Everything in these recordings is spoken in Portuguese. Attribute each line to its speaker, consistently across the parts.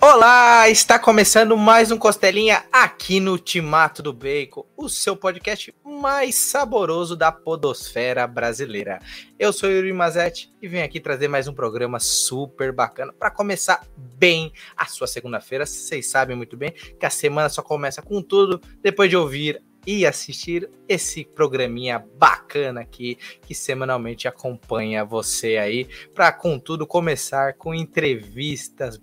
Speaker 1: Olá, está começando mais um Costelinha aqui no Timato do Bacon, o seu podcast mais saboroso da podosfera brasileira. Eu sou Yuri Mazetti e venho aqui trazer mais um programa super bacana para começar bem a sua segunda-feira. Vocês sabem muito bem que a semana só começa com tudo depois de ouvir e assistir esse programinha bacana aqui que semanalmente acompanha você aí para contudo começar com entrevistas,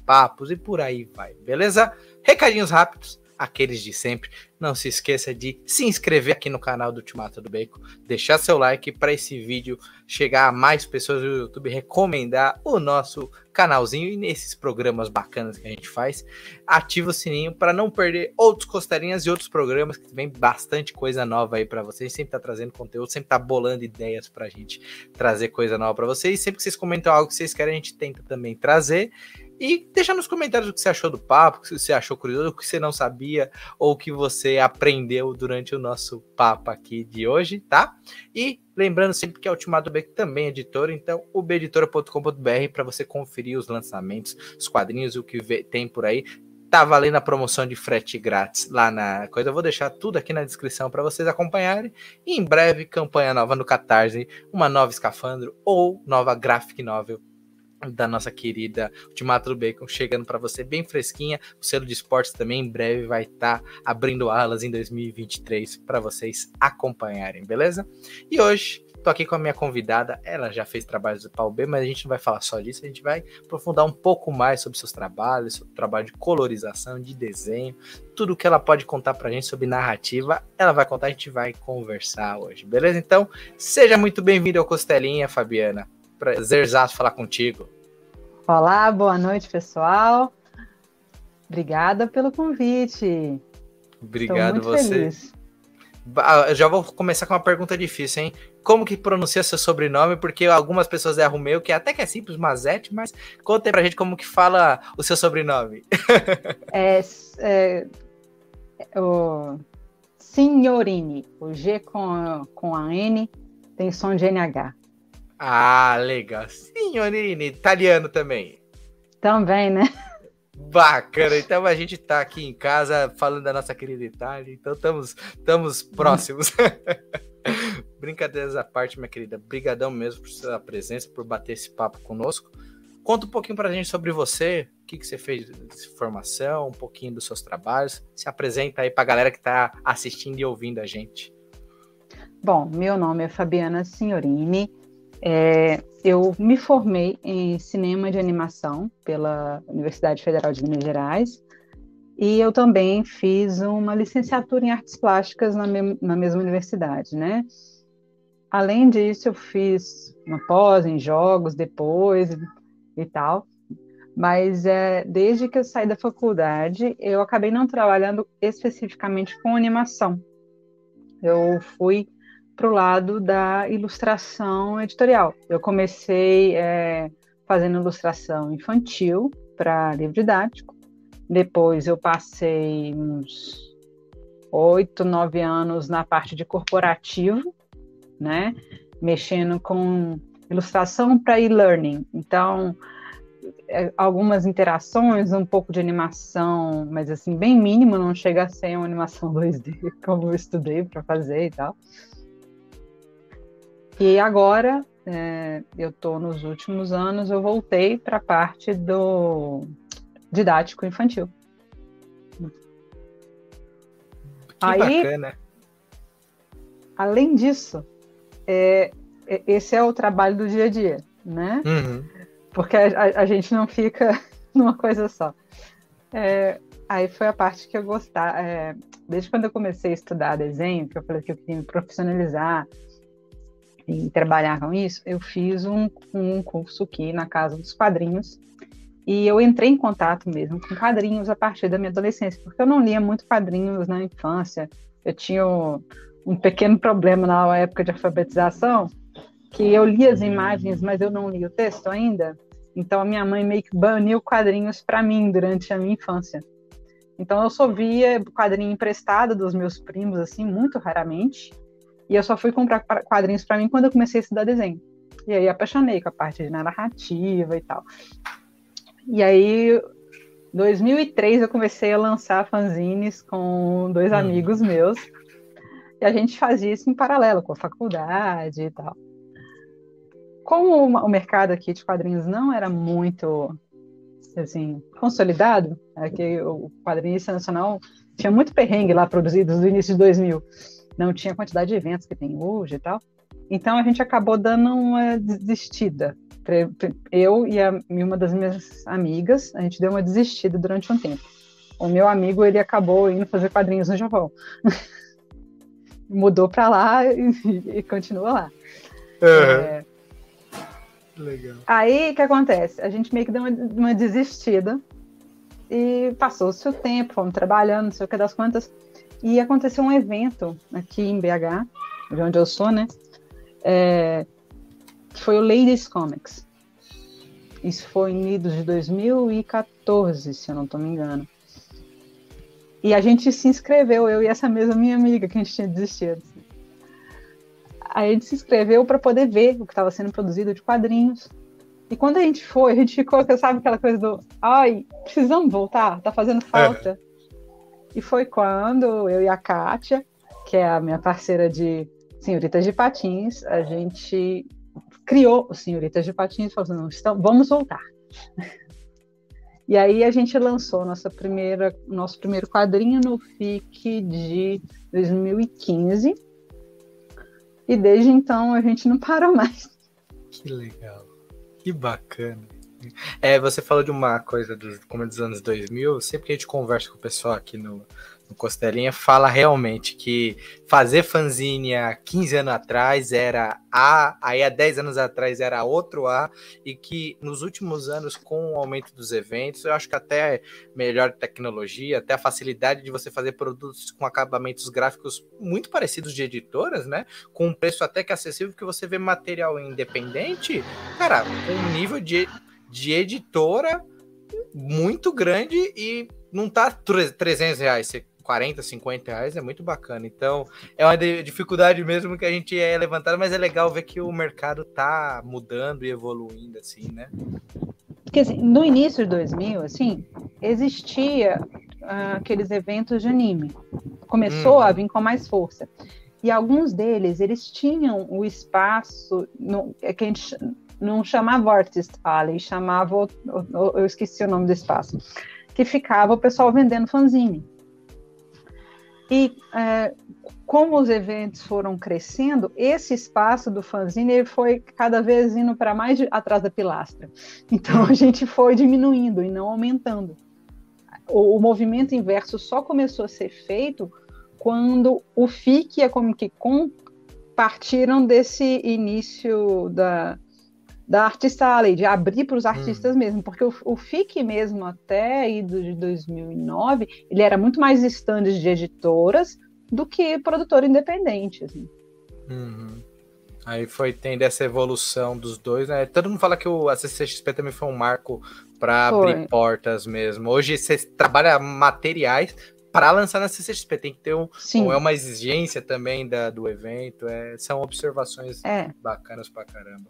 Speaker 1: bate-papos e por aí vai, beleza? Recadinhos rápidos aqueles de sempre. Não se esqueça de se inscrever aqui no canal do Ultimato do Bacon, deixar seu like para esse vídeo chegar a mais pessoas do YouTube, recomendar o nosso canalzinho e nesses programas bacanas que a gente faz. Ativa o sininho para não perder outros costelinhas e outros programas que vem bastante coisa nova aí para vocês. Sempre tá trazendo conteúdo, sempre tá bolando ideias para a gente trazer coisa nova para vocês. Sempre que vocês comentam algo que vocês querem, a gente tenta também trazer. E deixa nos comentários o que você achou do papo, o que você achou curioso, o que você não sabia, ou o que você aprendeu durante o nosso papo aqui de hoje, tá? E lembrando sempre que a Ultimato B também é editora, então o beditora.com.br para você conferir os lançamentos, os quadrinhos, o que tem por aí. Tá valendo a promoção de frete grátis lá na coisa. Eu vou deixar tudo aqui na descrição para vocês acompanharem. E em breve, campanha nova no Catarse, uma nova escafandro ou nova graphic novel da nossa querida Ultimato do Bacon chegando para você bem fresquinha. O selo de esportes também em breve vai estar tá abrindo alas em 2023 para vocês acompanharem, beleza? E hoje tô aqui com a minha convidada, ela já fez trabalhos do Pau B, mas a gente não vai falar só disso, a gente vai aprofundar um pouco mais sobre seus trabalhos, sobre o trabalho de colorização, de desenho, tudo que ela pode contar pra gente sobre narrativa, ela vai contar, a gente vai conversar hoje, beleza? Então, seja muito bem-vindo ao Costelinha, Fabiana. Prazerzaço falar contigo.
Speaker 2: Olá, boa noite, pessoal. Obrigada pelo convite.
Speaker 1: Obrigado você. Feliz. Já vou começar com uma pergunta difícil, hein? Como que pronuncia seu sobrenome? Porque algumas pessoas erram o meu, que até que é simples, Mazete, mas conta aí pra gente como que fala o seu sobrenome.
Speaker 2: é, é o Signorini, o G com, com a N tem som de NH.
Speaker 1: Ah, legal. Signorini, italiano também.
Speaker 2: Também, né?
Speaker 1: Bacana. Então a gente tá aqui em casa falando da nossa querida Itália, então estamos estamos próximos. Brincadeiras à parte, minha querida. Brigadão mesmo por sua presença, por bater esse papo conosco. Conta um pouquinho pra gente sobre você, o que, que você fez de formação, um pouquinho dos seus trabalhos. Se apresenta aí pra galera que tá assistindo e ouvindo a gente.
Speaker 2: Bom, meu nome é Fabiana Signorini. É, eu me formei em cinema de animação pela Universidade Federal de Minas Gerais e eu também fiz uma licenciatura em artes plásticas na, me na mesma universidade, né? Além disso, eu fiz uma pós em jogos depois e tal, mas é, desde que eu saí da faculdade, eu acabei não trabalhando especificamente com animação. Eu fui para o lado da ilustração editorial. Eu comecei é, fazendo ilustração infantil para livro didático. Depois eu passei uns oito, nove anos na parte de corporativo, né? Mexendo com ilustração para e-learning. Então, é, algumas interações, um pouco de animação, mas assim, bem mínimo, não chega a ser uma animação 2D, como eu estudei para fazer e tal. E agora, é, eu estou nos últimos anos, eu voltei para a parte do didático infantil.
Speaker 1: Que Aí, bacana.
Speaker 2: Além disso, é, é, esse é o trabalho do dia a dia, né? Uhum. Porque a, a, gente não fica numa coisa só. É, aí foi a parte que eu gostava. É, desde quando eu comecei a estudar desenho, que eu falei que eu queria me profissionalizar, e trabalhar com isso, eu fiz um, um curso aqui na Casa dos Quadrinhos e eu entrei em contato mesmo com quadrinhos a partir da minha adolescência, porque eu não lia muito quadrinhos na infância. Eu tinha um, pequeno problema na época de alfabetização, que eu lia as imagens, mas eu não lia o texto ainda. Então a minha mãe meio que baniu quadrinhos para mim durante a minha infância. Então eu só via quadrinho emprestado dos meus primos assim, muito raramente. E eu só fui comprar quadrinhos para mim quando eu comecei a estudar desenho. E aí apaixonei com a parte de narrativa e tal. E aí Em 2003 eu comecei a lançar fanzines com dois hum. amigos meus. E a gente fazia isso em paralelo com a faculdade e tal. Como o mercado aqui de quadrinhos não era muito assim, consolidado, é que o quadrinista nacional tinha muito perrengue lá produzidos no início de 2000. Não tinha a quantidade de eventos que tem hoje e tal. Então a gente acabou dando uma desistida. Eu e, a, e uma das minhas amigas, a gente deu uma desistida durante um tempo. O meu amigo, ele acabou indo fazer quadrinhos no Japão. Mudou para lá e, e, continua lá. Uhum. É, Legal. Aí, o que acontece? A gente meio que deu uma, uma desistida e passou-se o tempo, fomos trabalhando, não sei o que das quantas, e aconteceu um evento aqui em BH, de onde eu sou, né? É, que foi o Ladies Comics. Isso foi em idos de 2014, se eu não estou me engano. E a gente se inscreveu, eu e essa mesma minha amiga que a gente tinha desistido. Aí a gente se inscreveu para poder ver o que estava sendo produzido de quadrinhos. E quando a gente foi, a gente ficou, sabe, aquela coisa do ai, precisamos voltar, tá fazendo falta. É. E foi quando eu e a Kátia, que é a minha parceira de Senhoritas de Patins, a gente criou o Senhoritas de Patins, falando, então, vamos voltar. E aí a gente lançou nossa primeira, nosso primeiro quadrinho no FIC de 2015. E desde então a gente não parou mais.
Speaker 1: Que legal. Que bacana. É, você falou de uma coisa dos, como dos anos 2000, sempre que a gente conversa com o pessoal aqui no, no Costelinha fala realmente que fazer fanzine há 15 anos atrás era A, aí há 10 anos atrás era outro A, e que nos últimos anos, com o aumento dos eventos, eu acho que até melhor tecnologia, até a facilidade de você fazer produtos com acabamentos gráficos muito parecidos de editoras, né? Com um preço até que acessível, que você vê material independente, cara, com um nível de, de editora muito grande e não tá 300 reais. Você 40, 50 reais é muito bacana. Então, é uma dificuldade mesmo que a gente é levantado, mas é legal ver que o mercado tá mudando e evoluindo, assim, né?
Speaker 2: Porque, assim, no início de 2000, assim, existia uh, aqueles eventos de anime. Começou hum. a vir com mais força. E alguns deles, eles tinham o espaço no, é que a gente não chamava Artist Alley, chamava, eu esqueci o nome do espaço, que ficava o pessoal vendendo fanzine. E é, como os eventos foram crescendo, esse espaço do fanzine foi cada vez indo para mais de, atrás da pilastra. Então a gente foi diminuindo e não aumentando. O, o, movimento inverso só começou a ser feito quando o FIC e a Comic Con partiram desse início da, da Artista Alley, de abrir para os artistas hum. mesmo, porque o, o FIC mesmo até aí do, de 2009, ele era muito mais estandes de editoras do que produtor independente. Assim.
Speaker 1: Uhum. Aí foi tendo essa evolução dos dois, né? Todo mundo fala que o a CCXP também foi um marco para abrir portas mesmo. Hoje você trabalha materiais para lançar na CCXP, tem que ter um, Sim. é uma exigência também da, do evento, é, são observações é. bacanas pra caramba.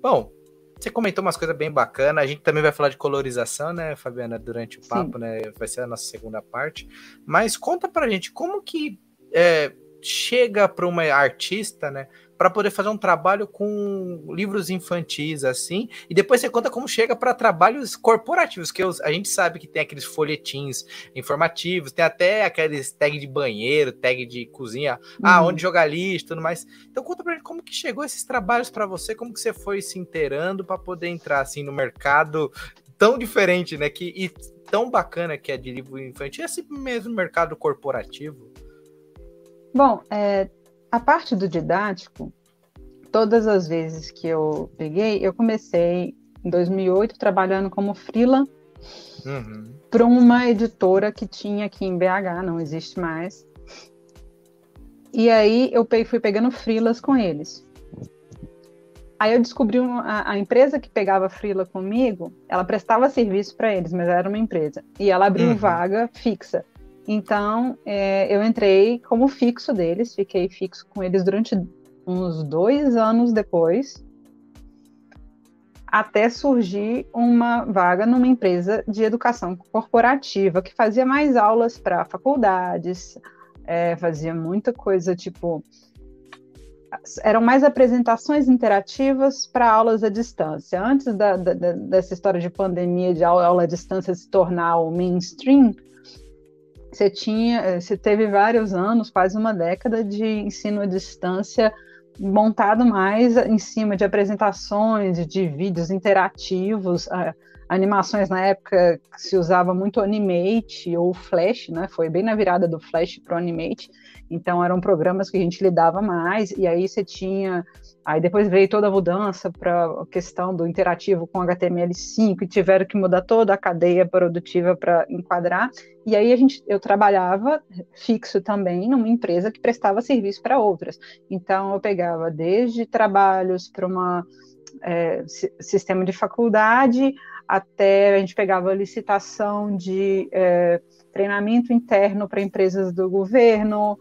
Speaker 1: Bom, você comentou umas coisas bem bacanas. A gente também vai falar de colorização, né, Fabiana, durante o papo, Sim. né? Vai ser a nossa segunda parte. Mas conta pra gente como que é, chega para uma artista, né, para poder fazer um trabalho com livros infantis assim, e depois você conta como chega para trabalhos corporativos, que a gente sabe que tem aqueles folhetins informativos, tem até aqueles tag de banheiro, tag de cozinha, ah, uhum. onde jogar lixo, tudo mais. Então conta pra gente como que chegou esses trabalhos para você, como que você foi se inteirando para poder entrar assim no mercado tão diferente, né, que e tão bacana que é de livro infantil, esse mesmo mercado corporativo.
Speaker 2: Bom, é, a parte do didático, todas as vezes que eu peguei, eu comecei em 2008 trabalhando como freela uhum. para uma editora que tinha aqui em BH, não existe mais. E aí eu fui pegando freelas com eles. Aí eu descobri uma, a, a, empresa que pegava freela comigo, ela prestava serviço para eles, mas era uma empresa. E ela abriu uhum. vaga fixa. Então, é, eu entrei como fixo deles, fiquei fixo com eles durante uns dois anos depois. até surgir uma vaga numa empresa de educação corporativa que fazia mais aulas para faculdades, é, fazia muita coisa tipo eram mais apresentações interativas para aulas à distância. Antes da, da, dessa história de pandemia de aula, à distância se tornar o mainstream, você tinha, você teve vários anos, quase uma década de ensino à distância montado mais em cima de apresentações, de vídeos interativos, animações na época se usava muito Animate ou Flash, né? Foi bem na virada do Flash para o Animate. Então eram programas que a gente lidava mais e aí você tinha, aí depois veio toda a mudança para a questão do interativo com HTML5 e tiveram que mudar toda a cadeia produtiva para enquadrar. E aí a gente, eu trabalhava fixo também numa empresa que prestava serviço para outras. Então eu pegava desde trabalhos para uma é, sistema de faculdade até a gente pegava licitação de é, treinamento interno para empresas do governo,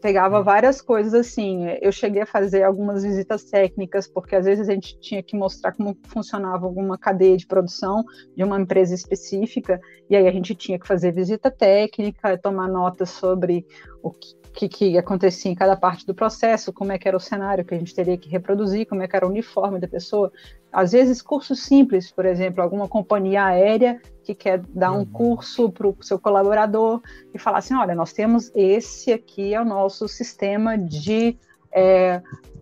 Speaker 2: pegava hum. várias coisas assim. Eu cheguei a fazer algumas visitas técnicas, porque às vezes a gente tinha que mostrar como funcionava alguma cadeia de produção de uma empresa específica, e aí a gente tinha que fazer visita técnica, tomar notas sobre o que que, que acontecia em cada parte do processo, como é que era o cenário que a gente teria que reproduzir, como é que era o uniforme da pessoa. Às vezes, cursos simples, por exemplo, alguma companhia aérea que quer dar um uhum. curso para o seu colaborador e falar assim: olha, nós temos esse aqui, é o nosso sistema de é,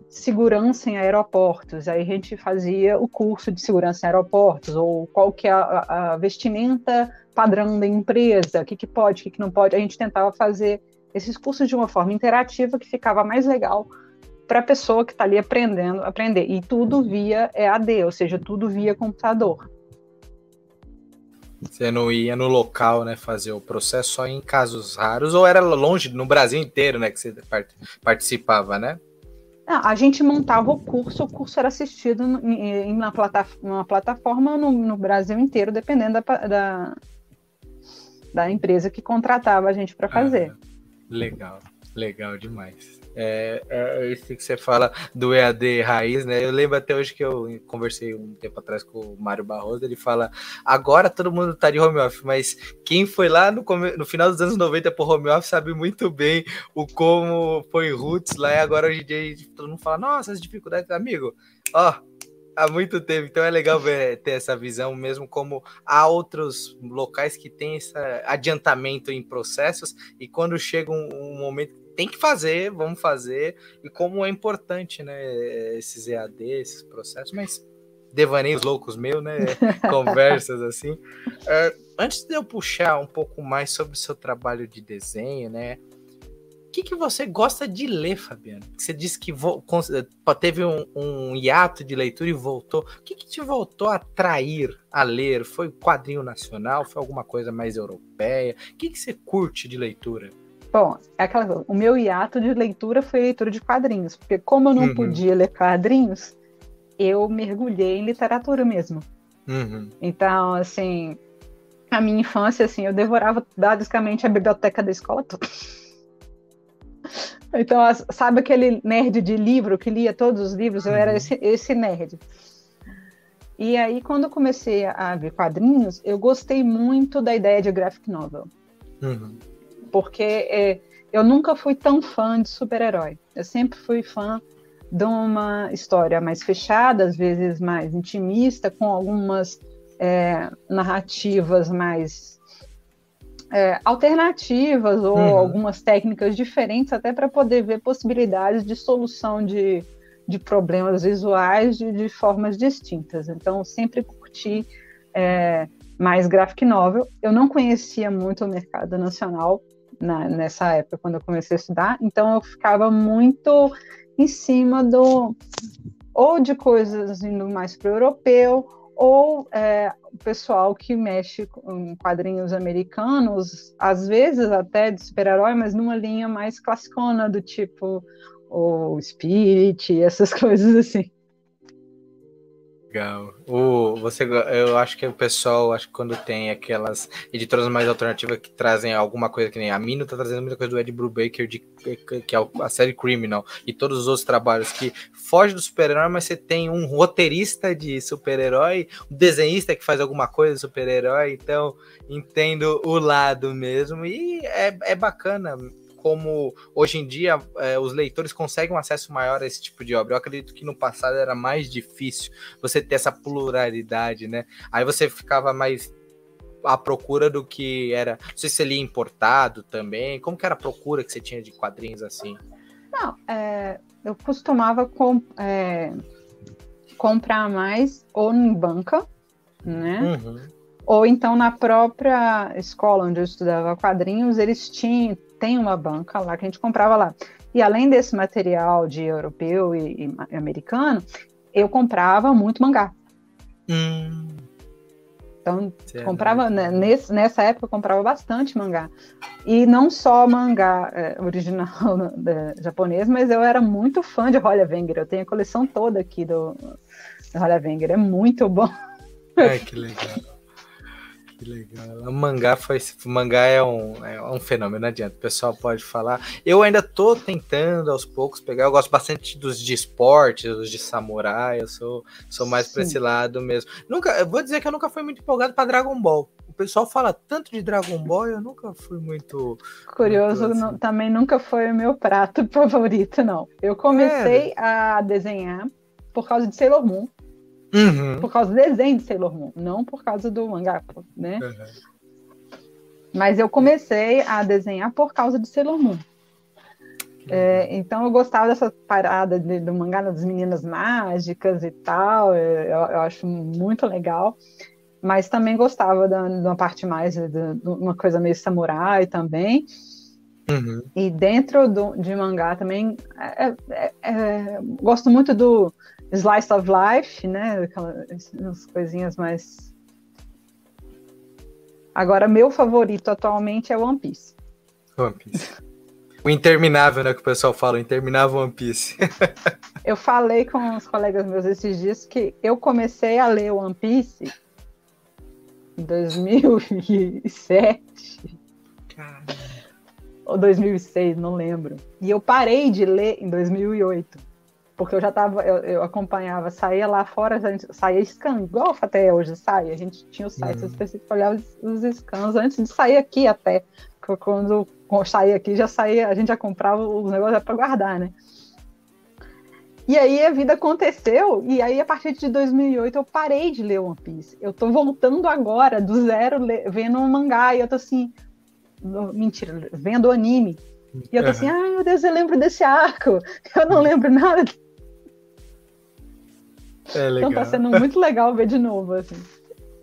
Speaker 2: segurança em aeroportos. Aí a gente fazia o curso de segurança em aeroportos, ou qual que é a, a vestimenta padrão da empresa, o que, que pode, o que, que não pode. A gente tentava fazer esses cursos de uma forma interativa que ficava mais legal para a pessoa que está ali aprendendo aprender. E tudo via EAD, ou seja, tudo via computador.
Speaker 1: Você não ia no local, né, fazer o processo só em casos raros, ou era longe, no Brasil inteiro, né, que você participava, né?
Speaker 2: a gente montava o curso, o curso era assistido em, uma, plataforma, plataforma no, no, Brasil inteiro, dependendo da, da, da, empresa que contratava a gente para fazer. Ah.
Speaker 1: Legal, legal demais. É, é, isso que você fala do EAD raiz, né? Eu lembro até hoje que eu conversei um tempo atrás com o Mário Barroso, ele fala, agora todo mundo tá de home office, mas quem foi lá no, no final dos anos 90 pro home office sabe muito bem o como foi roots lá, e agora hoje em dia todo mundo fala, nossa, as dificuldades, amigo, ó, há muito tempo. Então é legal ver, ter essa visão, mesmo como há outros locais que têm esse adiantamento em processos, e quando chega um, um momento tem que fazer, vamos fazer, e como é importante, né, esses EAD, esses processos, mas devaneios loucos meus, né, conversas assim. Uh, antes de eu puxar um pouco mais sobre o seu trabalho de desenho, né, que, que você gosta de ler, Fabiano? Você disse que teve um, um, hiato de leitura e voltou. O que, que te voltou a atrair a ler? Foi quadrinho nacional? Foi alguma coisa mais europeia? O que, que você curte de leitura?
Speaker 2: Bom, é aquela, o meu hiato de leitura foi leitura de quadrinhos, porque como eu não uhum. podia ler quadrinhos, eu mergulhei em literatura mesmo. Uhum. Então, assim, a minha infância, assim, eu devorava basicamente a biblioteca da escola toda. Então, sabe aquele nerd de livro que lia todos os livros? Eu era uhum. esse, esse nerd. E aí, quando eu comecei a ver quadrinhos, eu gostei muito da ideia de graphic novel. Uhum. Porque é, eu nunca fui tão fã de super-herói. Eu sempre fui fã de uma história mais fechada, às vezes mais intimista, com algumas é, narrativas mais é, alternativas ou uhum. algumas técnicas diferentes, até para poder ver possibilidades de solução de, de problemas visuais de, de formas distintas. Então, sempre curti é, mais graphic novel. Eu não conhecia muito o mercado nacional na, nessa época, quando eu comecei a estudar, então eu ficava muito em cima do ou de coisas indo mais para o europeu ou é, o pessoal que mexe com quadrinhos americanos, às vezes até de super-herói, mas numa linha mais classicona, do tipo o Spirit, essas coisas assim.
Speaker 1: Legal. O, você, eu acho que o pessoal, acho que quando tem aquelas editoras mais alternativas que trazem alguma coisa que nem a Mino tá trazendo muita coisa do Ed Brubaker, de, que é a série Criminal, e todos os outros trabalhos que foge do super-herói, mas você tem um roteirista de super-herói, um desenhista que faz alguma coisa de super-herói, então entendo o lado mesmo, e é, é bacana como hoje em dia é, os leitores conseguem um acesso maior a esse tipo de obra. Eu acredito que no passado era mais difícil você ter essa pluralidade, né? Aí você ficava mais à procura do que era. Não sei se ele importado também. Como que era a procura que você tinha de quadrinhos assim?
Speaker 2: Não, é, eu costumava com, é, comprar mais ou em banca, né? Uhum. Ou então na própria escola onde eu estudava quadrinhos, eles tinham tem uma banca lá que a gente comprava lá. E além desse material de europeu e, e americano, eu comprava muito mangá. Hum. Então, comprava, né, nesse, nessa época, eu comprava bastante mangá. E não só mangá é, original né, japonês, mas eu era muito fã de Holly Wenger. Eu tenho a coleção toda aqui do, do Holly Wenger. É muito bom.
Speaker 1: Ai, que legal. Que legal. O mangá foi. O mangá é um, é um fenômeno, não adianta. O pessoal pode falar. Eu ainda tô tentando aos poucos pegar. Eu gosto bastante dos de esporte, dos de samurai. Eu sou, sou mais Sim. pra esse lado mesmo. Nunca, eu vou dizer que eu nunca fui muito empolgado para Dragon Ball. O pessoal fala tanto de Dragon Ball, eu nunca fui muito.
Speaker 2: Curioso, muito assim. não, também nunca foi o meu prato favorito, não. Eu comecei é. a desenhar por causa de Sailor Moon. Uhum. Por causa do desenho de Sailor Moon, não por causa do mangá, né? Uhum. Mas eu comecei a desenhar por causa de Sailor Moon. É, então eu gostava dessa parada de, do mangá das meninas mágicas e tal, eu, eu, acho muito legal. Mas também gostava da, de uma parte mais de, de, uma coisa meio samurai também. Uhum. E dentro do, de mangá também é, é, é gosto muito do slice of life, né? Aquelas coisinhas mais. Agora, meu favorito atualmente é One Piece.
Speaker 1: One Piece. O interminável, né? Que o pessoal fala, o interminável One Piece.
Speaker 2: eu falei com os colegas meus esses dias que eu comecei a ler One Piece em 2007. Caramba. Ou 2006, não lembro. E eu parei de ler em 2008 porque eu já tava, eu, eu acompanhava, saía lá fora, a gente, saía scan, igual até hoje sai, a gente tinha o site uhum. específico, olhava os, os scans antes de sair aqui até, quando, saía aqui, já saía, a gente já comprava os negócios para guardar, né? E aí a vida aconteceu, e aí a partir de 2008 eu parei de ler One Piece. Eu tô voltando agora, do zero, vendo um mangá, e eu tô assim, mentira, vendo anime. E eu tô assim, ai meu Deus, eu lembro desse arco, eu não lembro nada é legal. Então tá sendo muito legal ver de novo, assim.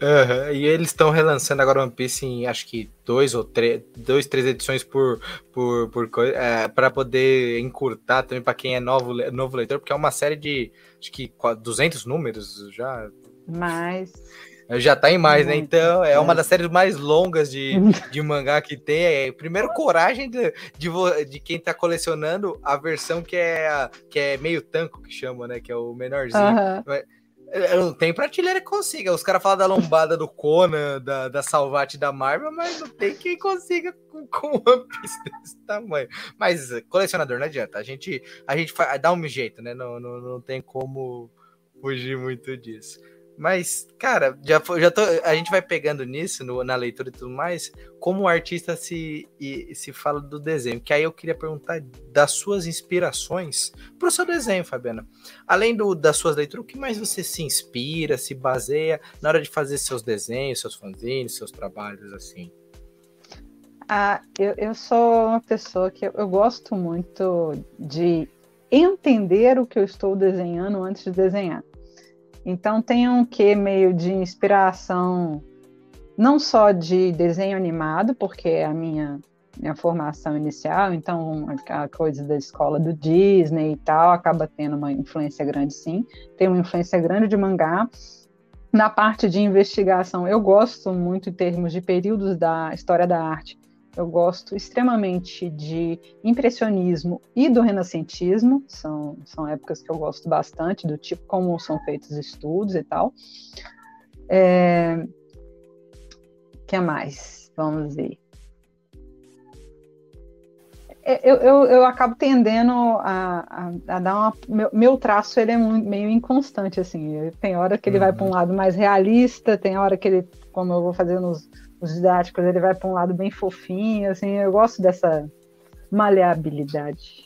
Speaker 1: Uhum. E eles estão relançando agora One Piece em acho que dois ou três, dois, três edições por, por, por coisa, é, para poder encurtar também para quem é novo, novo leitor, porque é uma série de acho que 200 números já.
Speaker 2: Mas
Speaker 1: já tá em mais, né? Então é uma das séries mais longas de, de mangá que tem. É, primeiro, coragem de, de, de, quem tá colecionando a versão que é, que é meio tanco, que chama, né? Que é o menorzinho. Uhum. Não tem prateleira que consiga. Os caras falam da lombada do Conan, da, da Salvate da Marvel, mas não tem quem consiga com, com One Piece desse tamanho. Mas colecionador não adianta. A gente, a gente dá um jeito, né? Não, não, não tem como fugir muito disso. Mas, cara, já, já tô, a gente vai pegando nisso no, na leitura e tudo mais, como o artista se, e, se fala do desenho. Que aí eu queria perguntar das suas inspirações para o seu desenho, Fabiana. Além do, das suas leituras, o que mais você se inspira, se baseia na hora de fazer seus desenhos, seus fanzines, seus trabalhos assim?
Speaker 2: Ah, eu, eu sou uma pessoa que eu, eu gosto muito de entender o que eu estou desenhando antes de desenhar. Então tem um quê meio de inspiração, não só de desenho animado, porque é a minha, minha formação inicial, então a coisa da escola do Disney e tal acaba tendo uma influência grande sim, tem uma influência grande de mangá. Na parte de investigação, eu gosto muito em termos de períodos da história da arte. Eu gosto extremamente de impressionismo e do renascentismo, são, são épocas que eu gosto bastante, do tipo como são feitos estudos e tal. É... que mais? Vamos ver. É, eu, eu, eu, acabo tendendo a, a, a dar uma. Meu, meu, traço ele é meio inconstante, assim. Tem hora que ele uhum. vai para um lado mais realista, tem hora que ele, como eu vou fazer nos, nos didáticos, ele vai para um lado bem fofinho, assim. Eu gosto dessa maleabilidade.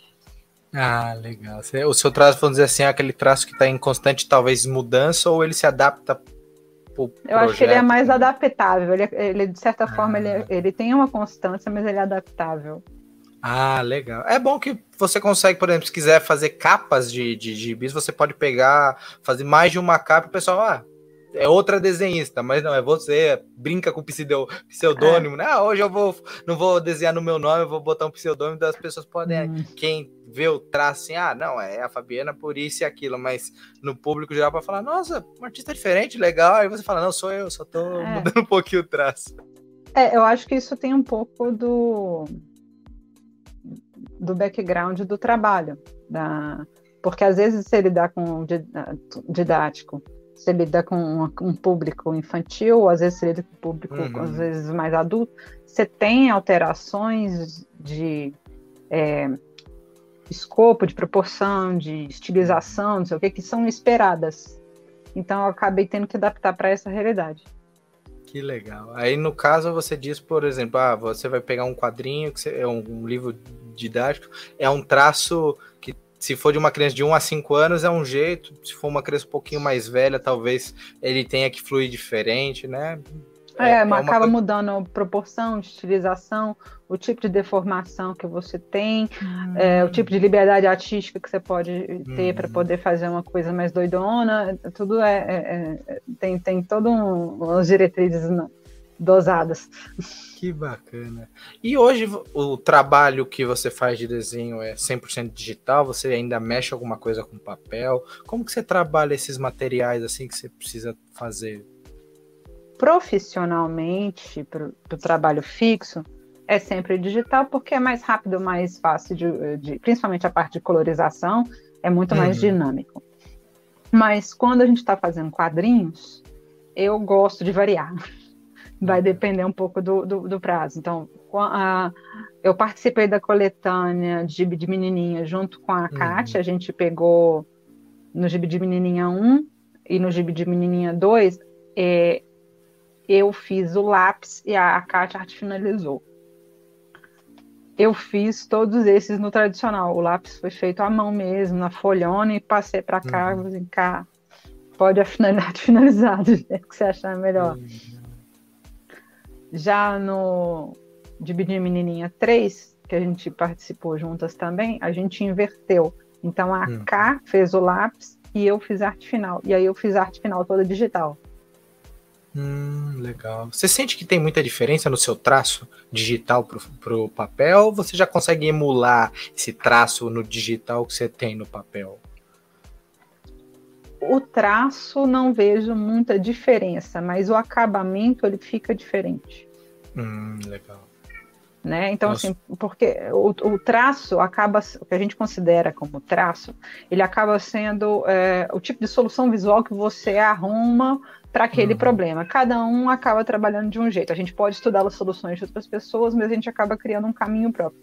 Speaker 1: Ah, legal. O seu traço, vamos dizer assim, é aquele traço que está em constante, talvez, mudança, ou ele se adapta
Speaker 2: eu projeto. acho que ele é mais adaptável. Ele, ele de certa ah. forma, ele, ele tem uma constância, mas ele é adaptável.
Speaker 1: Ah, legal. É bom que você consegue, por exemplo, se quiser fazer capas de, de gibis, você pode pegar, fazer mais de uma capa e o pessoal, ah, é outra desenhista, mas não, é você, brinca com pseudo, pseudônimo, é. né? Ah, hoje eu vou, não vou desenhar no meu nome, eu vou botar um pseudônimo, das pessoas podem, hum. quem vê o traço assim, ah, não, é a Fabiana por isso e aquilo, mas no público geral para falar, nossa, um artista diferente, legal, aí você fala, não, sou eu, só tô é. mudando um pouquinho o traço.
Speaker 2: É, eu acho que isso tem um pouco do do background do trabalho, da, porque às vezes você lidar com didático, você lida com um público infantil, às vezes você lida com um público uhum. às vezes mais adulto, você tem alterações de é, escopo, de proporção, de estilização, não sei o que, que são esperadas. Então eu acabei tendo que adaptar para essa realidade.
Speaker 1: Que legal. Aí no caso você diz, por exemplo, ah, você vai pegar um quadrinho que é um, livro didático, é um traço se for de uma criança de 1 a 5 anos é um jeito, se for uma criança um pouquinho mais velha, talvez ele tenha que fluir diferente, né?
Speaker 2: É, é, é acaba mudando a proporção, estilização, o tipo de deformação que você tem, hum. é, o tipo de liberdade artística que você pode ter hum. para poder fazer uma coisa mais doidona, tudo é, é, é tem, tem todo um, umas diretrizes dosadas.
Speaker 1: Que bacana. E hoje o trabalho que você faz de desenho é 100% digital? Você ainda mexe alguma coisa com papel? Como que você trabalha esses materiais assim que você precisa fazer?
Speaker 2: Profissionalmente, para o trabalho fixo, é sempre digital porque é mais rápido, mais fácil, de, de principalmente a parte de colorização, é muito uhum. mais dinâmico. Mas quando a gente está fazendo quadrinhos, eu gosto de variar vai depender um pouco do, do, do prazo. Então, a, eu participei da coletânea de de Menininha junto com a uhum. Kátia, a gente pegou no Gibi de Menininha 1 e no Gibi de Menininha 2, é, eu fiz o lápis e a, a Kátia arte finalizou. Eu fiz todos esses no tradicional. O lápis foi feito à mão mesmo, na folhona, e passei para cá, uhum. cá, pode a finalidade finalizada, jeito que você achar melhor. Uhum. Já no Dividir Menininha 3, que a gente participou juntas também, a gente inverteu. Então a hum. K fez o lápis e eu fiz a arte final. E aí eu fiz a arte final toda digital.
Speaker 1: Hum, legal. Você sente que tem muita diferença no seu traço digital para o papel? Ou você já consegue emular esse traço no digital que você tem no papel?
Speaker 2: O traço não vejo muita diferença, mas o acabamento ele fica diferente.
Speaker 1: Hum, legal.
Speaker 2: Né? Então, Nossa. assim, porque o, o, traço acaba, o que a gente considera como traço, ele acaba sendo é, o tipo de solução visual que você arruma para aquele uhum. problema. Cada um acaba trabalhando de um jeito. A gente pode estudar as soluções de outras pessoas, mas a gente acaba criando um caminho próprio.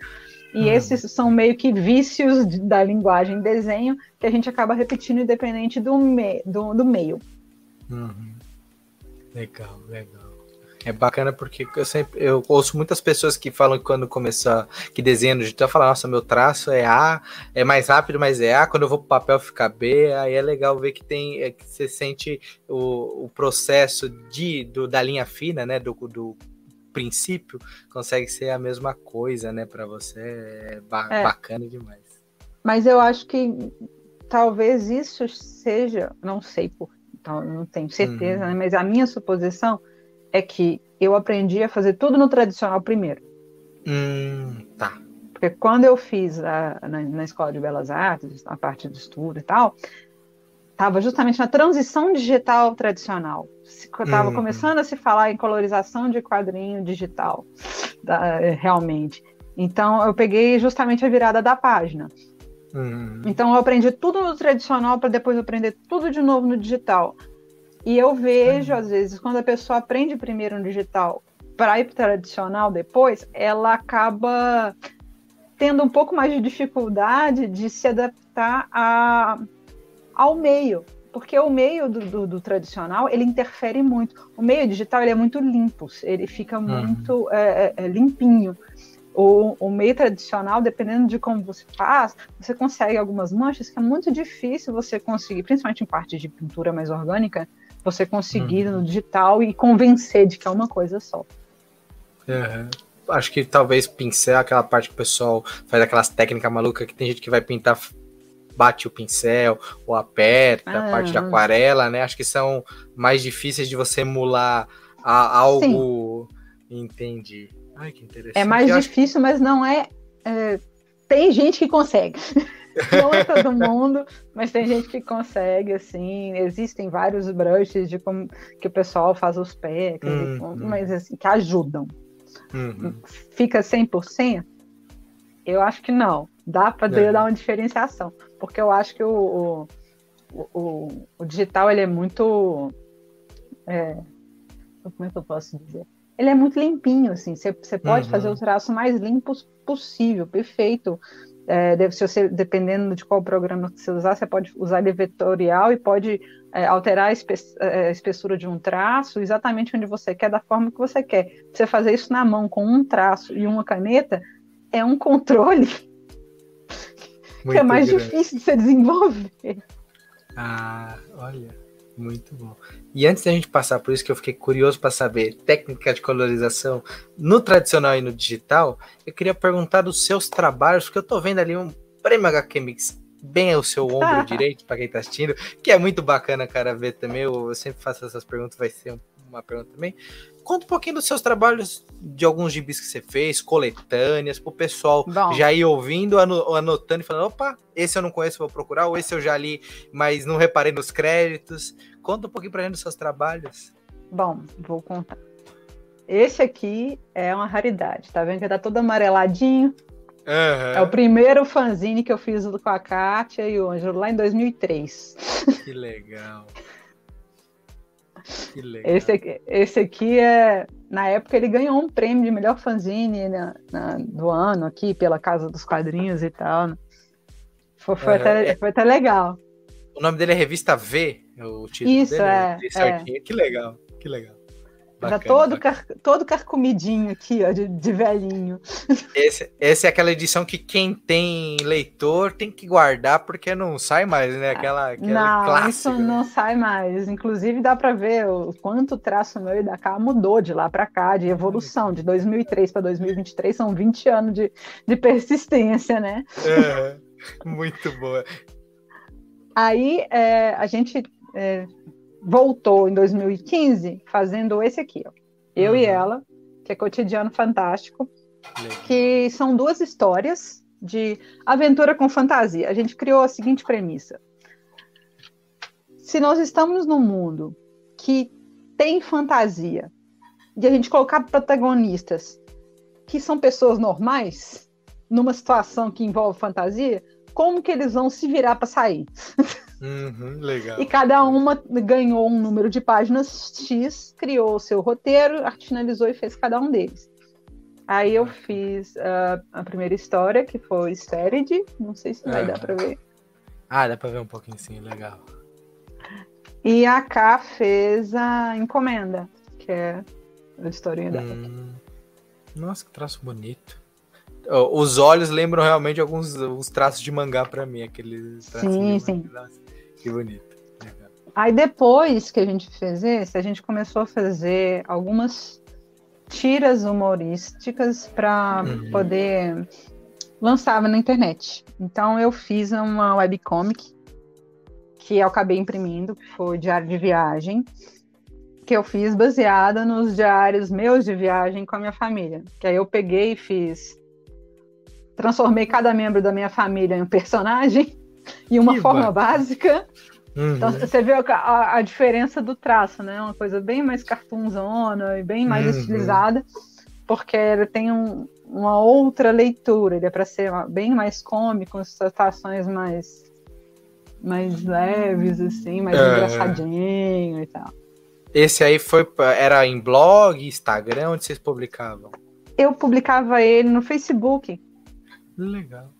Speaker 2: E uhum. esses são meio que vícios da linguagem desenho que a gente acaba repetindo independente do, me, do, do meio.
Speaker 1: Uhum. Legal, legal. É bacana porque eu sempre eu ouço muitas pessoas que falam que quando começar que desenham no digital, falam, nossa, meu traço é A, é mais rápido, mas é A, quando eu vou pro papel fica B, aí é legal ver que tem é, que você sente o, o processo de, do, da linha fina, né? Do, do princípio consegue ser a mesma coisa, né? Para você é, ba é bacana demais.
Speaker 2: Mas eu acho que talvez isso seja, não sei por, então, não tenho certeza, uhum. né, mas a minha suposição é que eu aprendi a fazer tudo no tradicional primeiro.
Speaker 1: Hum, tá.
Speaker 2: Porque quando eu fiz a, na, na, Escola de Belas Artes, a parte do estudo e tal, estava justamente na transição digital tradicional. Estava uhum. começando a se falar em colorização de quadrinho digital. realmente. Então, eu peguei justamente a virada da página. Uhum. Então, eu aprendi tudo no tradicional para depois aprender tudo de novo no digital. E eu vejo, uhum. às vezes, quando a pessoa aprende primeiro no digital para ir para tradicional depois, ela acaba tendo um pouco mais de dificuldade de se adaptar a, ao meio, porque o meio do, do, do, tradicional ele interfere muito. O meio digital ele é muito limpo, ele fica uhum. muito é, é, é, limpinho. O, o, meio tradicional, dependendo de como você faz, você consegue algumas manchas que é muito difícil você conseguir, principalmente em parte de pintura mais orgânica, você conseguir uhum. no digital e convencer de que é uma coisa só.
Speaker 1: Uhum acho que talvez pincel, aquela parte que o pessoal faz aquelas técnicas malucas que tem gente que vai pintar, bate o pincel ou aperta, ah, a parte de aquarela, né? Acho que são mais difíceis de você emular a, algo. Sim. Entendi.
Speaker 2: Ai, que interessante. É mais difícil, mas não é, é. Tem gente que consegue. não é todo mundo, mas tem gente que consegue, assim. Existem vários brushes de como que o pessoal faz os pés, hum, hum. mas assim, que ajudam. Uhum. Fica 100%? Eu acho que não. Dá para é. dar uma diferenciação. Porque eu acho que o, o, o, o digital ele é muito. É, como é que eu posso dizer? Ele é muito limpinho, assim. Você pode uhum. fazer o traço mais limpo possível, perfeito. É, se você, dependendo de qual programa que você usar, você pode usar ele vetorial e pode é, alterar a, espe é, a, espessura de um traço exatamente onde você quer, da forma que você quer. Você fazer isso na mão com um traço e uma caneta é um controle Muito que é mais grande. difícil de se desenvolver.
Speaker 1: Ah, olha. Muito bom. E antes da gente passar por isso que eu fiquei curioso para saber técnica de colorização no tradicional e no digital, eu queria perguntar dos seus trabalhos, porque eu estou vendo ali um prêmio HQ Mix bem ao seu ombro direito, para quem está assistindo, que é muito bacana, cara, ver também. Eu, eu sempre faço essas perguntas, vai ser uma pergunta também. Conta um pouquinho dos seus trabalhos, de alguns gibis que você fez, coletâneas, pro pessoal Bom. já ir ouvindo, anotando e falando: opa, esse eu não conheço, vou procurar, ou esse eu já li, mas não reparei nos créditos. Conta um pouquinho pra gente dos seus trabalhos.
Speaker 2: Bom, vou contar. Esse aqui é uma raridade, tá vendo que tá todo amareladinho? Uhum. É o primeiro fanzine que eu fiz com a Kátia e o Ângelo lá em 2003. Que legal. Esse aqui, esse aqui é. Na época ele ganhou um prêmio de melhor fanzine na, na, do ano aqui, pela Casa dos Quadrinhos e tal. Né? Foi, foi, até, é... foi até legal.
Speaker 1: O nome dele é Revista V, o título
Speaker 2: Isso,
Speaker 1: dele.
Speaker 2: É,
Speaker 1: é. Que legal, que legal.
Speaker 2: Bacana, tá todo, car, todo carcomidinho aqui, ó, de, de velhinho.
Speaker 1: Esse, essa é aquela edição que quem tem leitor tem que guardar porque não sai mais, né? Aquela, aquela
Speaker 2: não, clássica. isso não sai mais. Inclusive dá para ver o quanto o traço meu e da cá mudou de lá para cá, de evolução. De 2003 para 2023 são 20 anos de, de persistência, né?
Speaker 1: É, muito boa.
Speaker 2: Aí é, a gente é, voltou em 2015 fazendo esse aqui, ó. Eu uhum. e ela, que é Cotidiano Fantástico, Legal. que são duas histórias de aventura com fantasia. A gente criou a seguinte premissa: se nós estamos num mundo que tem fantasia e a gente colocar protagonistas que são pessoas normais numa situação que envolve fantasia, como que eles vão se virar para sair?
Speaker 1: Uhum, legal.
Speaker 2: E cada uma ganhou um número de páginas X, criou o seu roteiro, finalizou e fez cada um deles. Aí eu fiz uh, a primeira história, que foi Sterid, não sei se vai dar para ver.
Speaker 1: Ah, dá para ver um pouquinho sim, legal.
Speaker 2: E a K fez a Encomenda, que é a historinha dela. Hum,
Speaker 1: nossa, que traço bonito. Os olhos lembram realmente alguns, alguns traços de mangá para mim, aqueles
Speaker 2: Sim, sim.
Speaker 1: Que bonito.
Speaker 2: Aí depois que a gente fez esse, a gente começou a fazer algumas tiras humorísticas para uhum. poder lançar na internet. Então eu fiz uma webcomic que eu acabei imprimindo, que foi Diário de Viagem, que eu fiz baseada nos diários meus de viagem com a minha família. Que aí eu peguei e fiz transformei cada membro da minha família em um personagem e uma que forma básica. Uhum. Então você vê a, a, diferença do traço, né? Uma coisa bem mais cartoonzona e bem mais uhum. estilizada. porque ele tem um, uma outra leitura, ele é para ser bem mais cômico, com situações mais mais leves, assim, mais é. engraçadinho e tal.
Speaker 1: Esse aí foi era em blog, Instagram, onde vocês publicavam?
Speaker 2: Eu publicava ele no Facebook.
Speaker 1: Legal.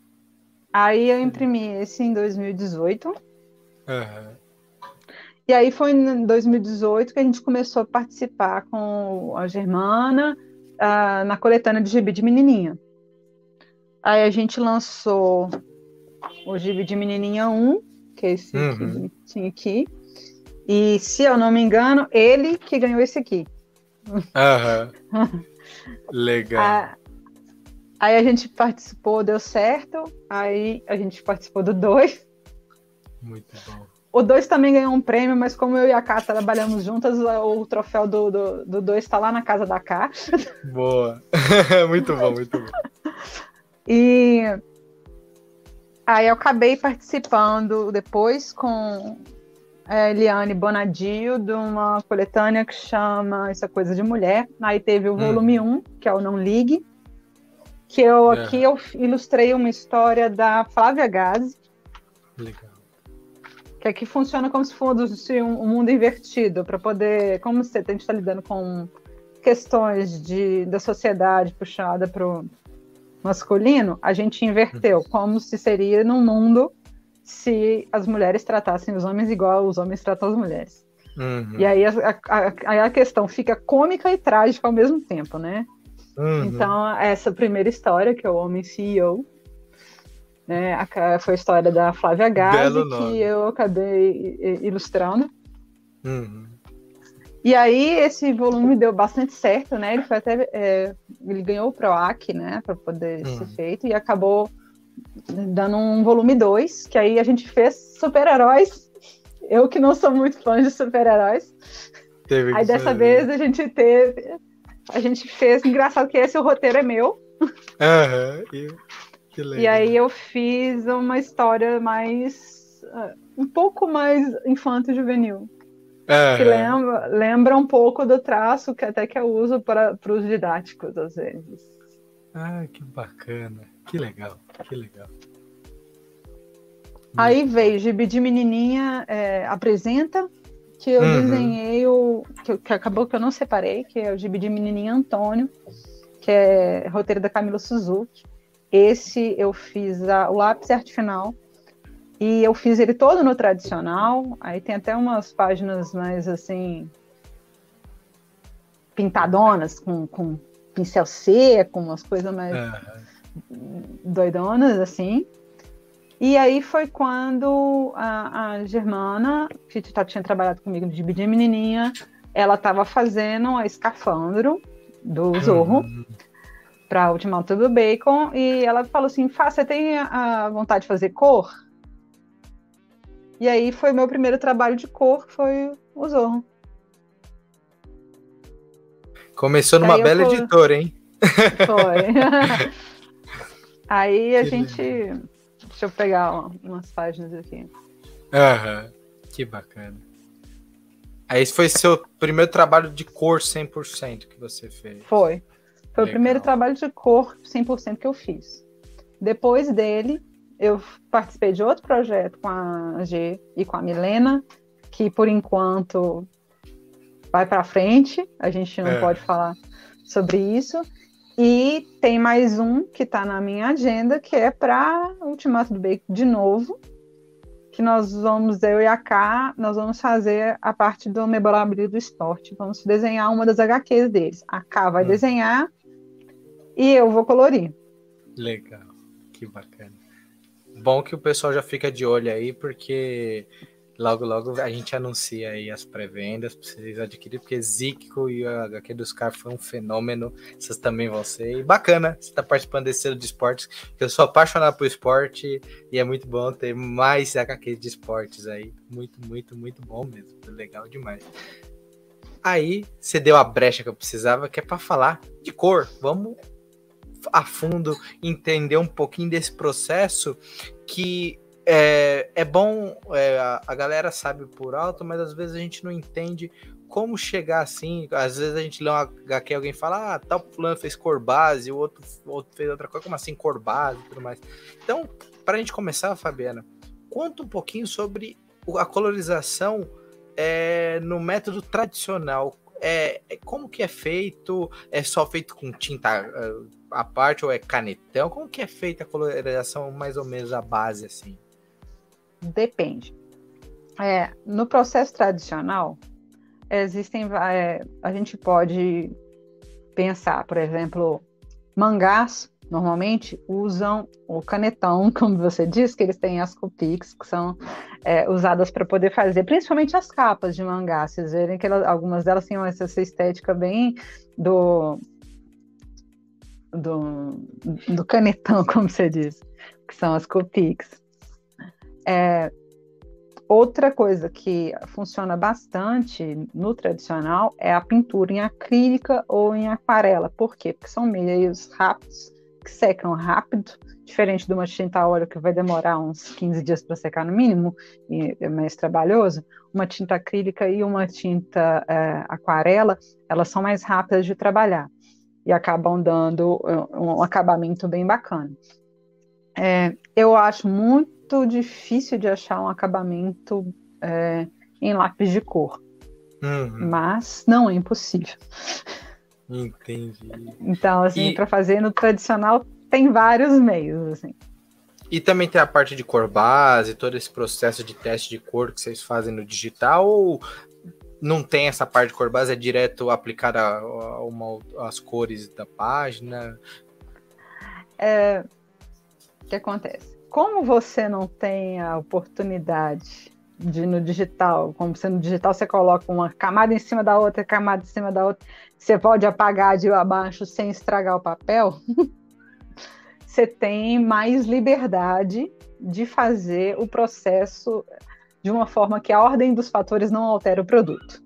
Speaker 2: Aí eu imprimi esse em 2018. Uhum. E aí foi em 2018 que a gente começou a participar com a Germana uh, na coletânea de gibi de menininha. Aí a gente lançou o gibi de menininha 1, que é esse uhum. aqui, bonitinho aqui. E se eu não me engano, ele que ganhou esse aqui.
Speaker 1: Uhum. Legal.
Speaker 2: Aí a gente participou, deu certo. Aí a gente participou do 2.
Speaker 1: Muito bom.
Speaker 2: O 2 também ganhou um prêmio, mas como eu e a Ká trabalhamos juntas, o troféu do 2 do, do está lá na casa da Ká.
Speaker 1: Boa. muito bom, muito bom.
Speaker 2: E aí eu acabei participando depois com a Eliane Bonadio de uma coletânea que chama Essa Coisa de Mulher. Aí teve o hum. volume 1, que é o Não Ligue, que eu é. aqui eu ilustrei uma história da Flávia Gazi. Legal que aqui funciona como se fosse um, mundo invertido, para poder, como você tem está lidando com questões de, da sociedade puxada para o masculino, a gente inverteu, uhum. como se seria num mundo se as mulheres tratassem os homens igual os homens tratam as mulheres. Uhum. E aí a, a, a, questão fica cômica e trágica ao mesmo tempo, né? Uhum. Então, essa primeira história, que é o Homem CEO, né? Foi a história da Flávia Gazi, que eu acabei ilustrando. Uhum. E aí esse volume deu bastante certo, né? Ele foi até é, ele ganhou o Proac, né, para poder uhum. ser feito e acabou dando um volume 2, que aí a gente fez super-heróis. Eu que não sou muito fã de super-heróis. Aí dessa vez a gente teve a gente fez engraçado que esse o roteiro é meu.
Speaker 1: Aham. Uhum.
Speaker 2: E aí eu fiz uma história mais. Uh, um pouco mais infanto-juvenil. É, que lembra, lembra um pouco do traço que até que eu uso para os didáticos, às vezes.
Speaker 1: Ah, que bacana. Que legal, que legal.
Speaker 2: Aí veio Gibi de Menininha é, Apresenta, que eu uhum. desenhei o. Que, que, acabou que eu não separei, que é o Gibi de Menininha Antônio, que é roteiro da Camila Suzuki. Esse eu fiz a, o lápis arte final e eu fiz ele todo no tradicional. Aí tem até umas páginas mais assim pintadonas com, com pincel seco, umas coisas mais uhum. doidonas assim. E aí foi quando a, a Germana, que tinha trabalhado comigo de Bidia Menininha, ela estava fazendo a escafandro do Zorro. Uhum para Ultimato do Bacon e ela falou assim: Fá, você tem a vontade de fazer cor? E aí foi meu primeiro trabalho de cor, foi o Zorro.
Speaker 1: Começou numa bela editora, hein?
Speaker 2: Foi. aí a que gente. Lindo. Deixa eu pegar umas páginas aqui.
Speaker 1: Aham, que bacana. Aí esse foi seu primeiro trabalho de cor 100% que você fez.
Speaker 2: Foi. Foi Legal. o primeiro trabalho de cor 100% que eu fiz. Depois dele, eu participei de outro projeto com a G e com a Milena, que por enquanto vai para frente, a gente não é. pode falar sobre isso. E tem mais um que está na minha agenda, que é para Ultimato do Bacon de novo, que nós vamos, eu e a K, nós vamos fazer a parte do memorabilia do esporte. Vamos desenhar uma das HQs deles. A K vai hum. desenhar e eu vou colorir.
Speaker 1: Legal, que bacana. Bom que o pessoal já fica de olho aí, porque logo, logo a gente anuncia aí as pré-vendas para vocês adquirirem, porque Zico e a HQ dos caras foi um fenômeno, vocês também vão ser. E bacana você tá participando desse selo de esportes, que eu sou apaixonado por esporte e é muito bom ter mais HQ de esportes aí. Muito, muito, muito bom mesmo. Legal demais. Aí você deu a brecha que eu precisava, que é para falar de cor. Vamos a fundo, entender um pouquinho desse processo que é, é bom, é, a, galera sabe por alto, mas às vezes a gente não entende como chegar assim. Às vezes a gente lê uma HQ e alguém fala, ah, tal fulano fez cor base, o outro, outro fez outra coisa, como assim cor base e tudo mais. Então, para a gente começar, Fabiana, conta um pouquinho sobre a colorização é, no método tradicional. É, é, como que é feito? É só feito com tinta uh, à parte ou é canetão? Como que é feita a colorização mais ou menos a base assim?
Speaker 2: Depende. É, no processo tradicional, existem é, a gente pode pensar, por exemplo, mangás normalmente usam o canetão, como você disse, que eles têm as Copics, que são é, usadas para poder fazer, principalmente as capas de mangá. Vocês verem que elas, algumas delas têm essa, estética bem do, do, do canetão, como você diz, que são as Copics. É, outra coisa que funciona bastante no tradicional é a pintura em acrílica ou em aquarela. Por quê? Porque são meios rápidos que secam rápido, diferente de uma tinta a óleo que vai demorar uns 15 dias para secar no mínimo, e é mais trabalhoso, uma tinta acrílica e uma tinta é, aquarela, elas são mais rápidas de trabalhar e acabam dando um acabamento bem bacana. É, eu acho muito difícil de achar um acabamento é, em lápis de cor, uhum. mas não é impossível.
Speaker 1: Entendi.
Speaker 2: Então, assim, e... para fazer no tradicional tem vários meios, assim.
Speaker 1: E também tem a parte de cor base, todo esse processo de teste de cor que vocês fazem no digital, ou não tem essa parte de cor base, é direto aplicar a, a uma, as cores da página?
Speaker 2: É, o que acontece? Como você não tem a oportunidade de no digital, como você no digital você coloca uma camada em cima da outra, camada em cima da outra, você pode apagar de abaixo sem estragar o papel, você tem mais liberdade de fazer o processo de uma forma que a ordem dos fatores não altere o produto.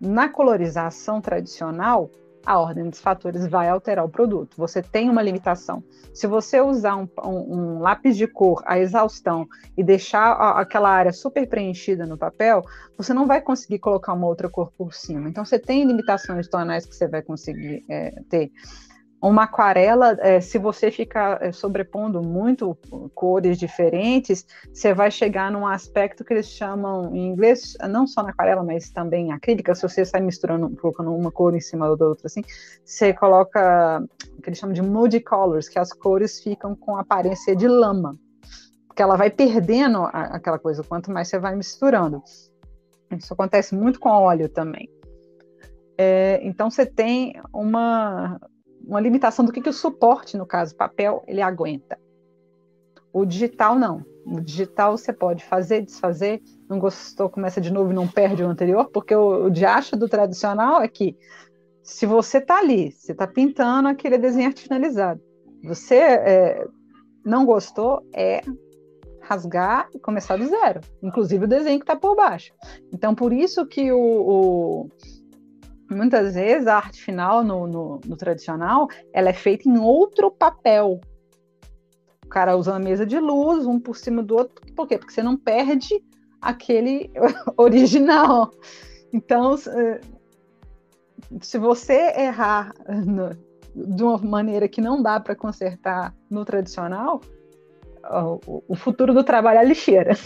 Speaker 2: Na colorização tradicional, a ordem dos fatores vai alterar o produto. Você tem uma limitação. Se você usar um, um, um lápis de cor a exaustão e deixar a, aquela área super preenchida no papel, você não vai conseguir colocar uma outra cor por cima. Então, você tem limitações tonais que você vai conseguir é, ter. Uma aquarela, é, se você ficar é, sobrepondo muito cores diferentes, você vai chegar num aspecto que eles chamam em inglês, não só na aquarela, mas também acrílica, se você sai misturando, colocando uma cor em cima da outra, assim, você coloca o que eles chamam de moody colors, que as cores ficam com aparência de lama, porque ela vai perdendo a, aquela coisa, quanto mais você vai misturando. Isso acontece muito com óleo também. É, então você tem uma uma limitação do que, que o suporte, no caso, papel, ele aguenta. O digital, não. O digital você pode fazer, desfazer, não gostou, começa de novo e não perde o anterior, porque o, o diacho do tradicional é que se você está ali, você está pintando aquele desenho finalizado, você é, não gostou, é rasgar e começar do zero, inclusive o desenho que está por baixo. Então, por isso que o, o muitas vezes a arte final no, no, no, tradicional ela é feita em outro papel. O cara usa uma mesa de luz, um por cima do outro. Por quê? Porque você não perde aquele original. Então, se você errar no, de uma maneira que não dá para consertar no tradicional, o, o futuro do trabalho é lixeira.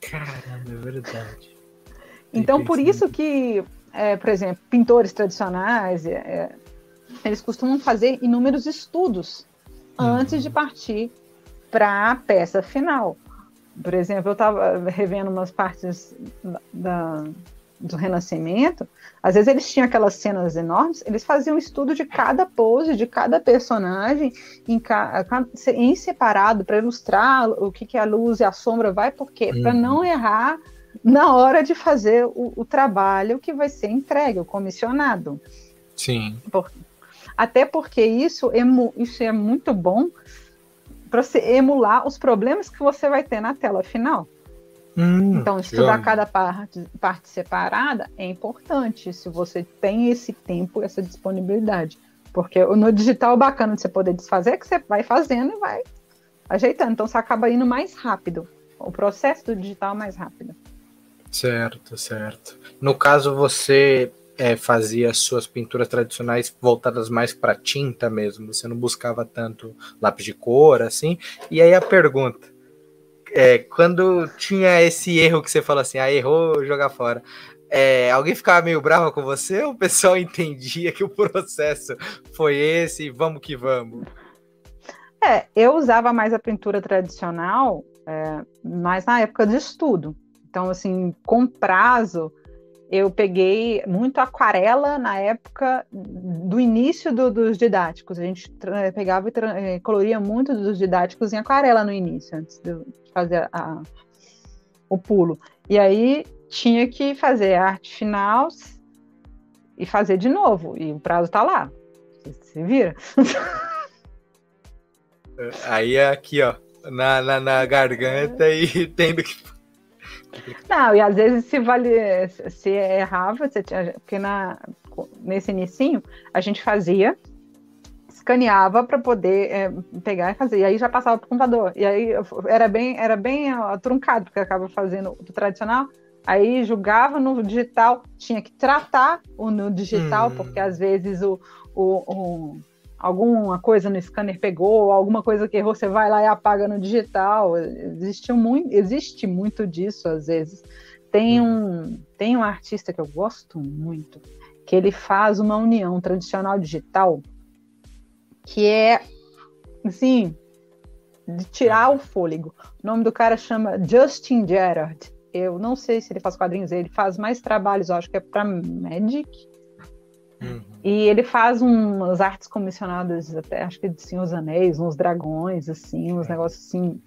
Speaker 1: Caramba, é verdade.
Speaker 2: Então, por isso que é, por exemplo, pintores tradicionais, é, é, eles costumam fazer inúmeros estudos uhum. antes de partir para a peça final. Por exemplo, eu estava revendo umas partes da, do Renascimento, às vezes eles tinham aquelas cenas enormes, eles faziam um estudo de cada pose, de cada personagem, em, em separado, para ilustrar o que, que a luz e a sombra vai, por quê? Uhum. Para não errar na hora de fazer o, o trabalho que vai ser entregue, o comissionado.
Speaker 1: Sim.
Speaker 2: Por, até porque isso, emu, isso é muito bom para você emular os problemas que você vai ter na tela final. Hum, então, estudar já. cada parte, parte separada é importante se você tem esse tempo, essa disponibilidade. Porque no digital, o bacana de você poder desfazer é que você vai fazendo e vai ajeitando. Então, você acaba indo mais rápido. O processo do digital é mais rápido.
Speaker 1: Certo, certo. No caso, você é, fazia suas pinturas tradicionais voltadas mais para tinta mesmo, você não buscava tanto lápis de cor, assim. E aí a pergunta, é, quando tinha esse erro que você falou assim, ah, errou, jogar fora. É, alguém ficava meio bravo com você ou o pessoal entendia que o processo foi esse, vamos que vamos?
Speaker 2: É, eu usava mais a pintura tradicional, é, mais na época de estudo. Então, assim, com prazo, eu peguei muito aquarela na época do início do, dos didáticos. A gente pegava e eh, coloria muito dos didáticos em aquarela no início, antes de fazer a, o pulo. E aí tinha que fazer a arte final e fazer de novo. E o prazo está lá. Você vira.
Speaker 1: Aí é aqui, ó, na, na, na garganta e tendo que
Speaker 2: não, e às vezes se vale, se errava, você tinha, porque na, nesse inicinho a gente fazia, escaneava para poder é, pegar e fazer, e aí já passava para o computador. E aí era bem, era bem ó, truncado, porque acaba fazendo o tradicional, aí julgava no digital, tinha que tratar o no digital, hum. porque às vezes o, o, o alguma coisa no scanner pegou, alguma coisa que errou, você vai lá e apaga no digital. Existe muito, existe muito disso às vezes. Tem um, tem um artista que eu gosto muito, que ele faz uma união tradicional digital que é assim, de tirar o fôlego. O nome do cara chama Justin Gerard. Eu não sei se ele faz quadrinhos, ele faz mais trabalhos, acho que é para Magic Uhum. E ele faz umas artes comissionadas, até acho que de Senhor dos Anéis, uns dragões, assim, uns é. negócios assim,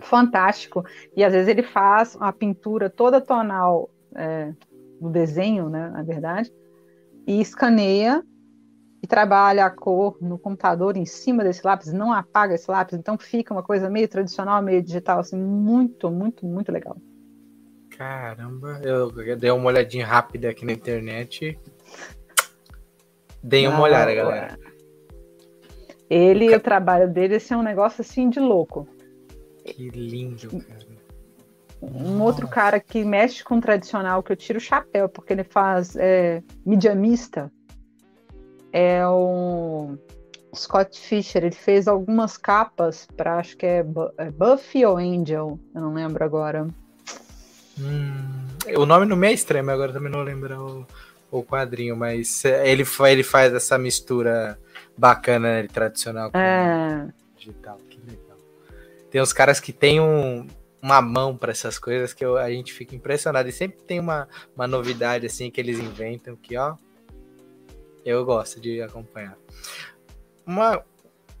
Speaker 2: fantástico. E às vezes ele faz uma pintura toda tonal é, no desenho, né, na verdade, e escaneia e trabalha a cor no computador em cima desse lápis, não apaga esse lápis, então fica uma coisa meio tradicional, meio digital, assim, muito, muito, muito legal.
Speaker 1: Caramba, eu dei uma olhadinha rápida aqui na internet. Deem uma olhada, galera.
Speaker 2: Ele, o trabalho dele, esse é um negócio assim de louco.
Speaker 1: Que lindo, cara.
Speaker 2: Um Nossa. outro cara que mexe com o tradicional, que eu tiro o chapéu, porque ele faz é, mídia mista, é o Scott Fisher. Ele fez algumas capas para, acho que é, é, Buffy ou Angel, eu não lembro agora.
Speaker 1: Hum, o nome não me é estranho, agora também não lembro o quadrinho, mas ele, ele faz essa mistura bacana, né, tradicional com é. digital. Que legal. Tem uns caras que tem um, uma mão para essas coisas que eu, a gente fica impressionado. E sempre tem uma, uma novidade assim que eles inventam que, ó, eu gosto de acompanhar. Uma,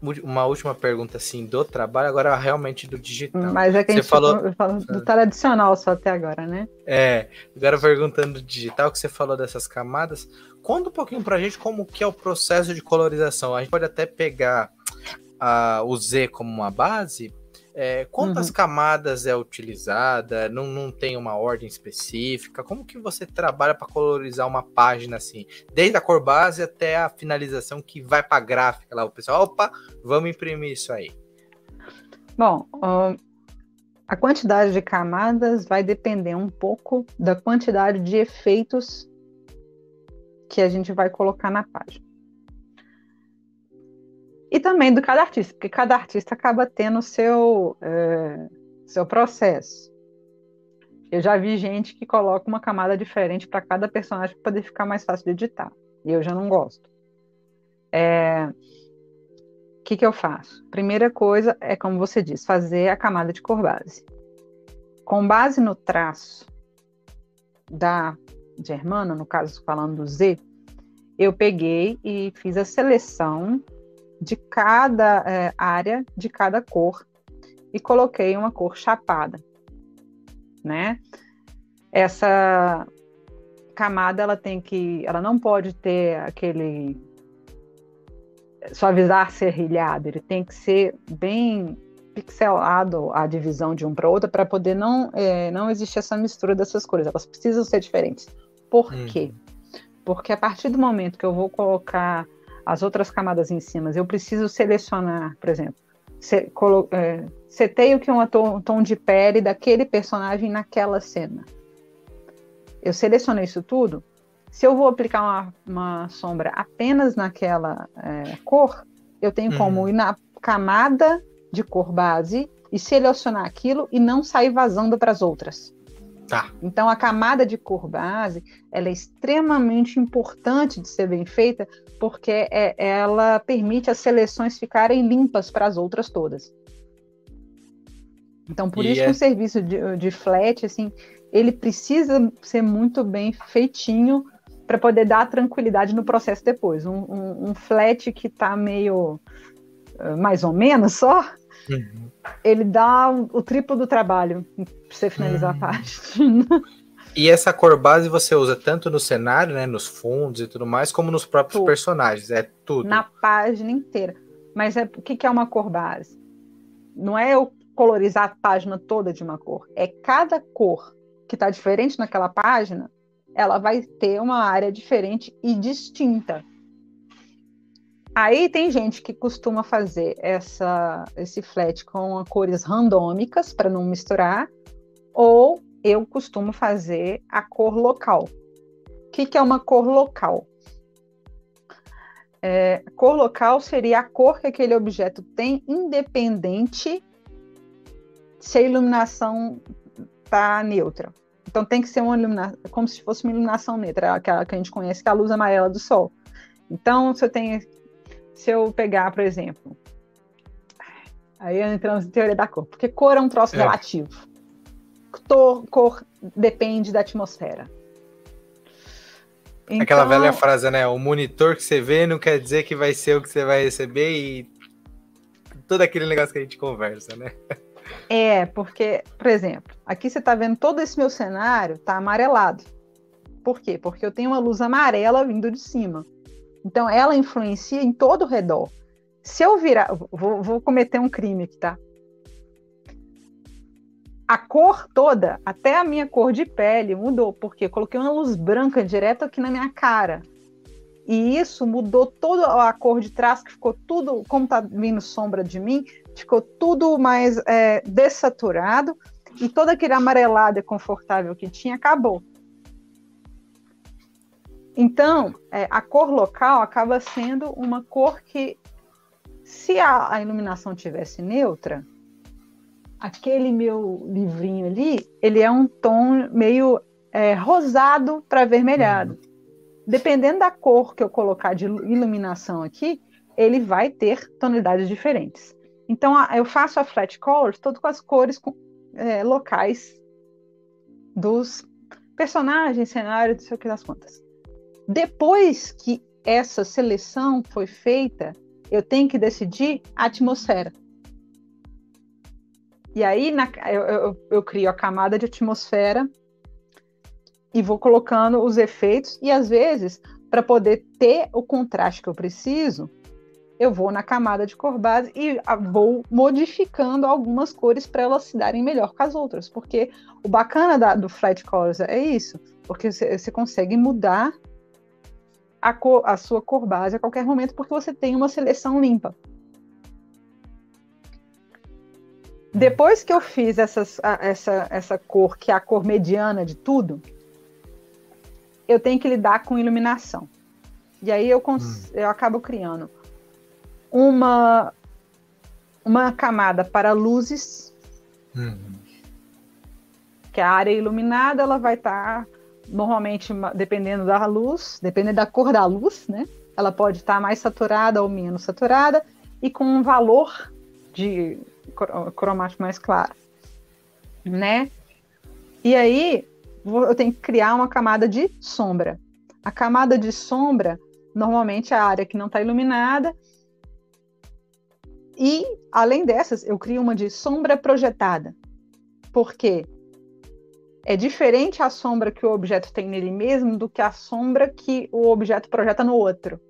Speaker 1: uma última pergunta assim do trabalho, agora realmente do digital.
Speaker 2: Mas é que você a gente falou falo do tradicional só até agora, né?
Speaker 1: É, agora perguntando do digital, que você falou dessas camadas, conta um pouquinho pra gente como que é o processo de colorização. A gente pode até pegar a, o Z como uma base, é, quantas uhum. camadas é utilizada? Não, não tem uma ordem específica? Como que você trabalha para colorizar uma página assim? Desde a cor base até a finalização que vai para a gráfica lá. O pessoal, opa, vamos imprimir isso aí.
Speaker 2: Bom, a quantidade de camadas vai depender um pouco da quantidade de efeitos que a gente vai colocar na página e também do cada artista, porque cada artista acaba tendo o seu, é, seu processo. Eu já vi gente que coloca uma camada diferente para cada personagem para poder ficar mais fácil de editar. E eu já não gosto. É... O que, que eu faço? Primeira coisa é, como você diz, fazer a camada de cor base. Com base no traço da Germana, no caso falando do Z, eu peguei e fiz a seleção de cada é, área, de cada cor, e coloquei uma cor chapada, né? Essa camada ela tem que, ela não pode ter aquele suavizar serrilhado, ele tem que ser bem pixelado a divisão de um para outro para poder não é, não existir essa mistura dessas cores, elas precisam ser diferentes. Por hum. quê? Porque a partir do momento que eu vou colocar as outras camadas em cima. Eu preciso selecionar, por exemplo, se, colo, é, setei o que é um tom, tom de pele daquele personagem naquela cena. eu selecionei isso tudo. Se eu vou aplicar uma, uma sombra apenas naquela é, cor, eu tenho uhum. como ir na camada de cor base e selecionar aquilo e não sair vazando para as outras.
Speaker 1: Tá.
Speaker 2: Então a camada de cor base ela é extremamente importante de ser bem feita porque é, ela permite as seleções ficarem limpas para as outras todas. Então por e isso é... que o serviço de, de flat assim ele precisa ser muito bem feitinho para poder dar tranquilidade no processo depois. Um, um, um flat que está meio uh, mais ou menos só. Ele dá o, o, triplo do trabalho para você finalizar uhum. a página.
Speaker 1: E essa cor base você usa tanto no cenário, né, nos fundos e tudo mais, como nos próprios tudo. personagens, é tudo.
Speaker 2: Na página inteira. Mas é, o que, que é uma cor base? Não é eu colorizar a página toda de uma cor, é cada cor que está diferente naquela página, ela vai ter uma área diferente e distinta. Aí tem gente que costuma fazer essa, esse flat com cores randômicas para não misturar, ou eu costumo fazer a cor local. O que, que é uma cor local? É, cor local seria a cor que aquele objeto tem, independente se a iluminação está neutra. Então tem que ser uma iluminação, como se fosse uma iluminação neutra, aquela que a gente conhece, que é a luz amarela do sol. Então, se eu tenho, se eu pegar, por exemplo, aí entramos em teoria da cor, porque cor é um troço é. relativo. Cor, cor depende da atmosfera.
Speaker 1: Então, Aquela velha frase, né? O monitor que você vê não quer dizer que vai ser o que você vai receber e todo aquele negócio que a gente conversa, né?
Speaker 2: É, porque, por exemplo, aqui você está vendo todo esse meu cenário está amarelado. Por quê? Porque eu tenho uma luz amarela vindo de cima. Então, ela influencia em todo o redor. Se eu virar. Vou, vou cometer um crime aqui, tá? A cor toda, até a minha cor de pele, mudou, porque eu coloquei uma luz branca direto aqui na minha cara. E isso mudou toda a cor de trás, que ficou tudo, como tá vindo sombra de mim, ficou tudo mais é, dessaturado e todo aquele amarelado e confortável que tinha acabou. Então, é, a cor local acaba sendo uma cor que, se a, a iluminação tivesse neutra, aquele meu livrinho ali, ele é um tom meio é, rosado para avermelhado. Uhum. Dependendo da cor que eu colocar de iluminação aqui, ele vai ter tonalidades diferentes. Então, eu faço a flat colors todo com as cores é, locais dos personagens, cenários, não sei o que das contas. Depois que essa seleção foi feita, eu tenho que decidir a atmosfera. E aí na, eu, eu, eu, crio a camada de atmosfera e vou colocando os efeitos, e às vezes, para poder ter o contraste que eu preciso, eu vou na camada de cor base e vou modificando algumas cores para elas se darem melhor com as outras. Porque o bacana da, do Flat Colors é isso, porque você consegue mudar a, cor, a sua cor base a qualquer momento, porque você tem uma seleção limpa. Depois que eu fiz essas, essa, essa cor, que é a cor mediana de tudo, eu tenho que lidar com iluminação. E aí eu, hum. eu acabo criando uma, uma camada para luzes, uhum. que a área iluminada ela vai estar tá, normalmente dependendo da luz, dependendo da cor da luz, né? Ela pode estar tá mais saturada ou menos saturada e com um valor de cromático mais claro, né? E aí eu tenho que criar uma camada de sombra. A camada de sombra normalmente é a área que não está iluminada e, além dessas, eu crio uma de sombra projetada. Por quê? É diferente a sombra que o objeto tem nele mesmo do que a sombra que o objeto projeta no outro.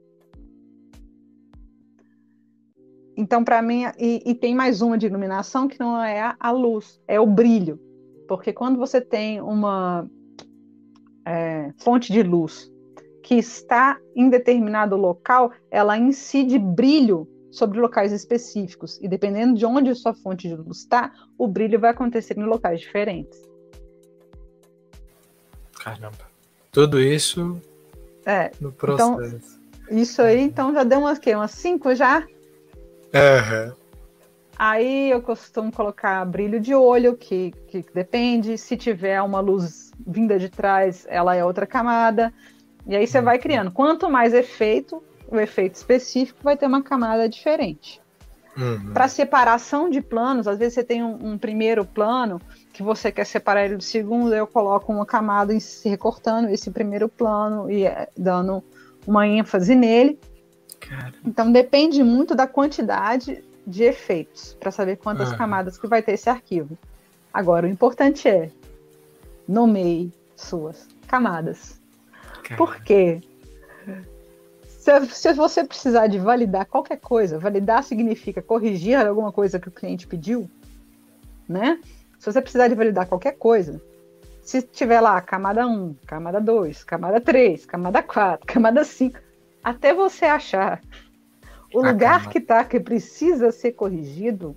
Speaker 2: Então, para mim, e, e, tem mais uma de iluminação que não é a, luz, é o brilho. Porque quando você tem uma é, fonte de luz que está em determinado local, ela incide brilho sobre locais específicos. E dependendo de onde sua fonte de luz está, o brilho vai acontecer em locais diferentes.
Speaker 1: Caramba. Tudo isso
Speaker 2: é,
Speaker 1: no então, processo.
Speaker 2: Então, isso aí, então, já deu umas, quê? umas cinco já?
Speaker 1: Uhum.
Speaker 2: Aí eu costumo colocar brilho de olho, que, que depende. Se tiver uma luz vinda de trás, ela é outra camada. E aí você uhum. vai criando. Quanto mais efeito, o efeito específico vai ter uma camada diferente. Uhum. Para separação de planos, às vezes você tem um, um, primeiro plano que você quer separar ele do segundo, eu coloco uma camada em, recortando esse primeiro plano e é, dando uma ênfase nele. Cara. Então depende muito da quantidade de efeitos para saber quantas uhum. camadas que vai ter esse arquivo. Agora, o importante é nomeie suas camadas. Cara. Por quê? Se, se, você precisar de validar qualquer coisa, validar significa corrigir alguma coisa que o cliente pediu, né? Se você precisar de validar qualquer coisa, se tiver lá camada 1, camada 2, camada 3, camada 4, camada 5, até você achar o ah, lugar calma. que está que precisa ser corrigido,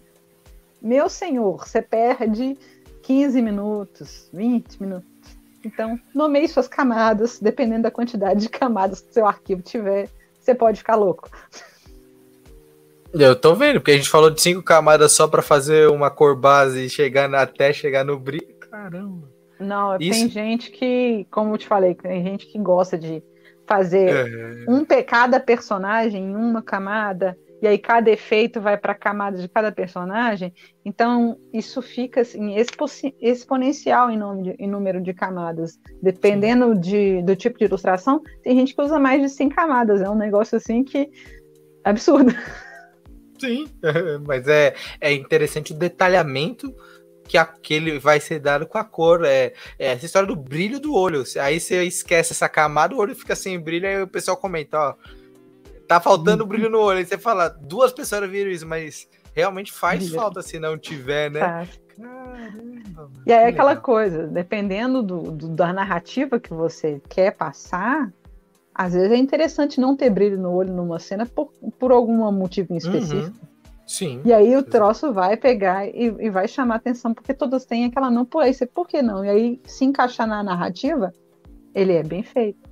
Speaker 2: meu senhor, você perde 15 minutos, 20 minutos. Então, nomeie suas camadas, dependendo da quantidade de camadas que seu arquivo tiver, você pode ficar louco.
Speaker 1: Eu tô vendo, porque a gente falou de cinco camadas só para fazer uma cor base e chegar até chegar no brilho. Caramba.
Speaker 2: Não, Isso... tem gente que, como eu te falei, tem gente que gosta de fazer é... um cada personagem em uma camada e aí cada efeito vai para a camada de cada personagem. Então isso fica assim, expo exponencial em, nome de, em, número de camadas, dependendo de, do tipo de ilustração. Tem gente que usa mais de 100 camadas. É um negócio assim que absurdo.
Speaker 1: Sim, mas é, é interessante o detalhamento que aquele vai ser dado com a cor. É, é, essa história do brilho do olho. Aí você esquece essa camada, o olho fica sem brilho, aí o pessoal comenta, ó. Tá faltando brilho no olho. Aí você fala, duas pessoas viram isso, mas realmente faz falta se não tiver, né? Tá.
Speaker 2: Caramba, e aí aquela legal. coisa, dependendo do, do, da narrativa que você quer passar, às vezes é interessante não ter brilho no olho numa cena por, por algum motivo em específico. Uhum.
Speaker 1: Sim.
Speaker 2: E aí o troço vai pegar e, e, vai chamar atenção, porque todos têm aquela não, por aí, você, por que não? E aí, se encaixar na narrativa, ele é bem feito.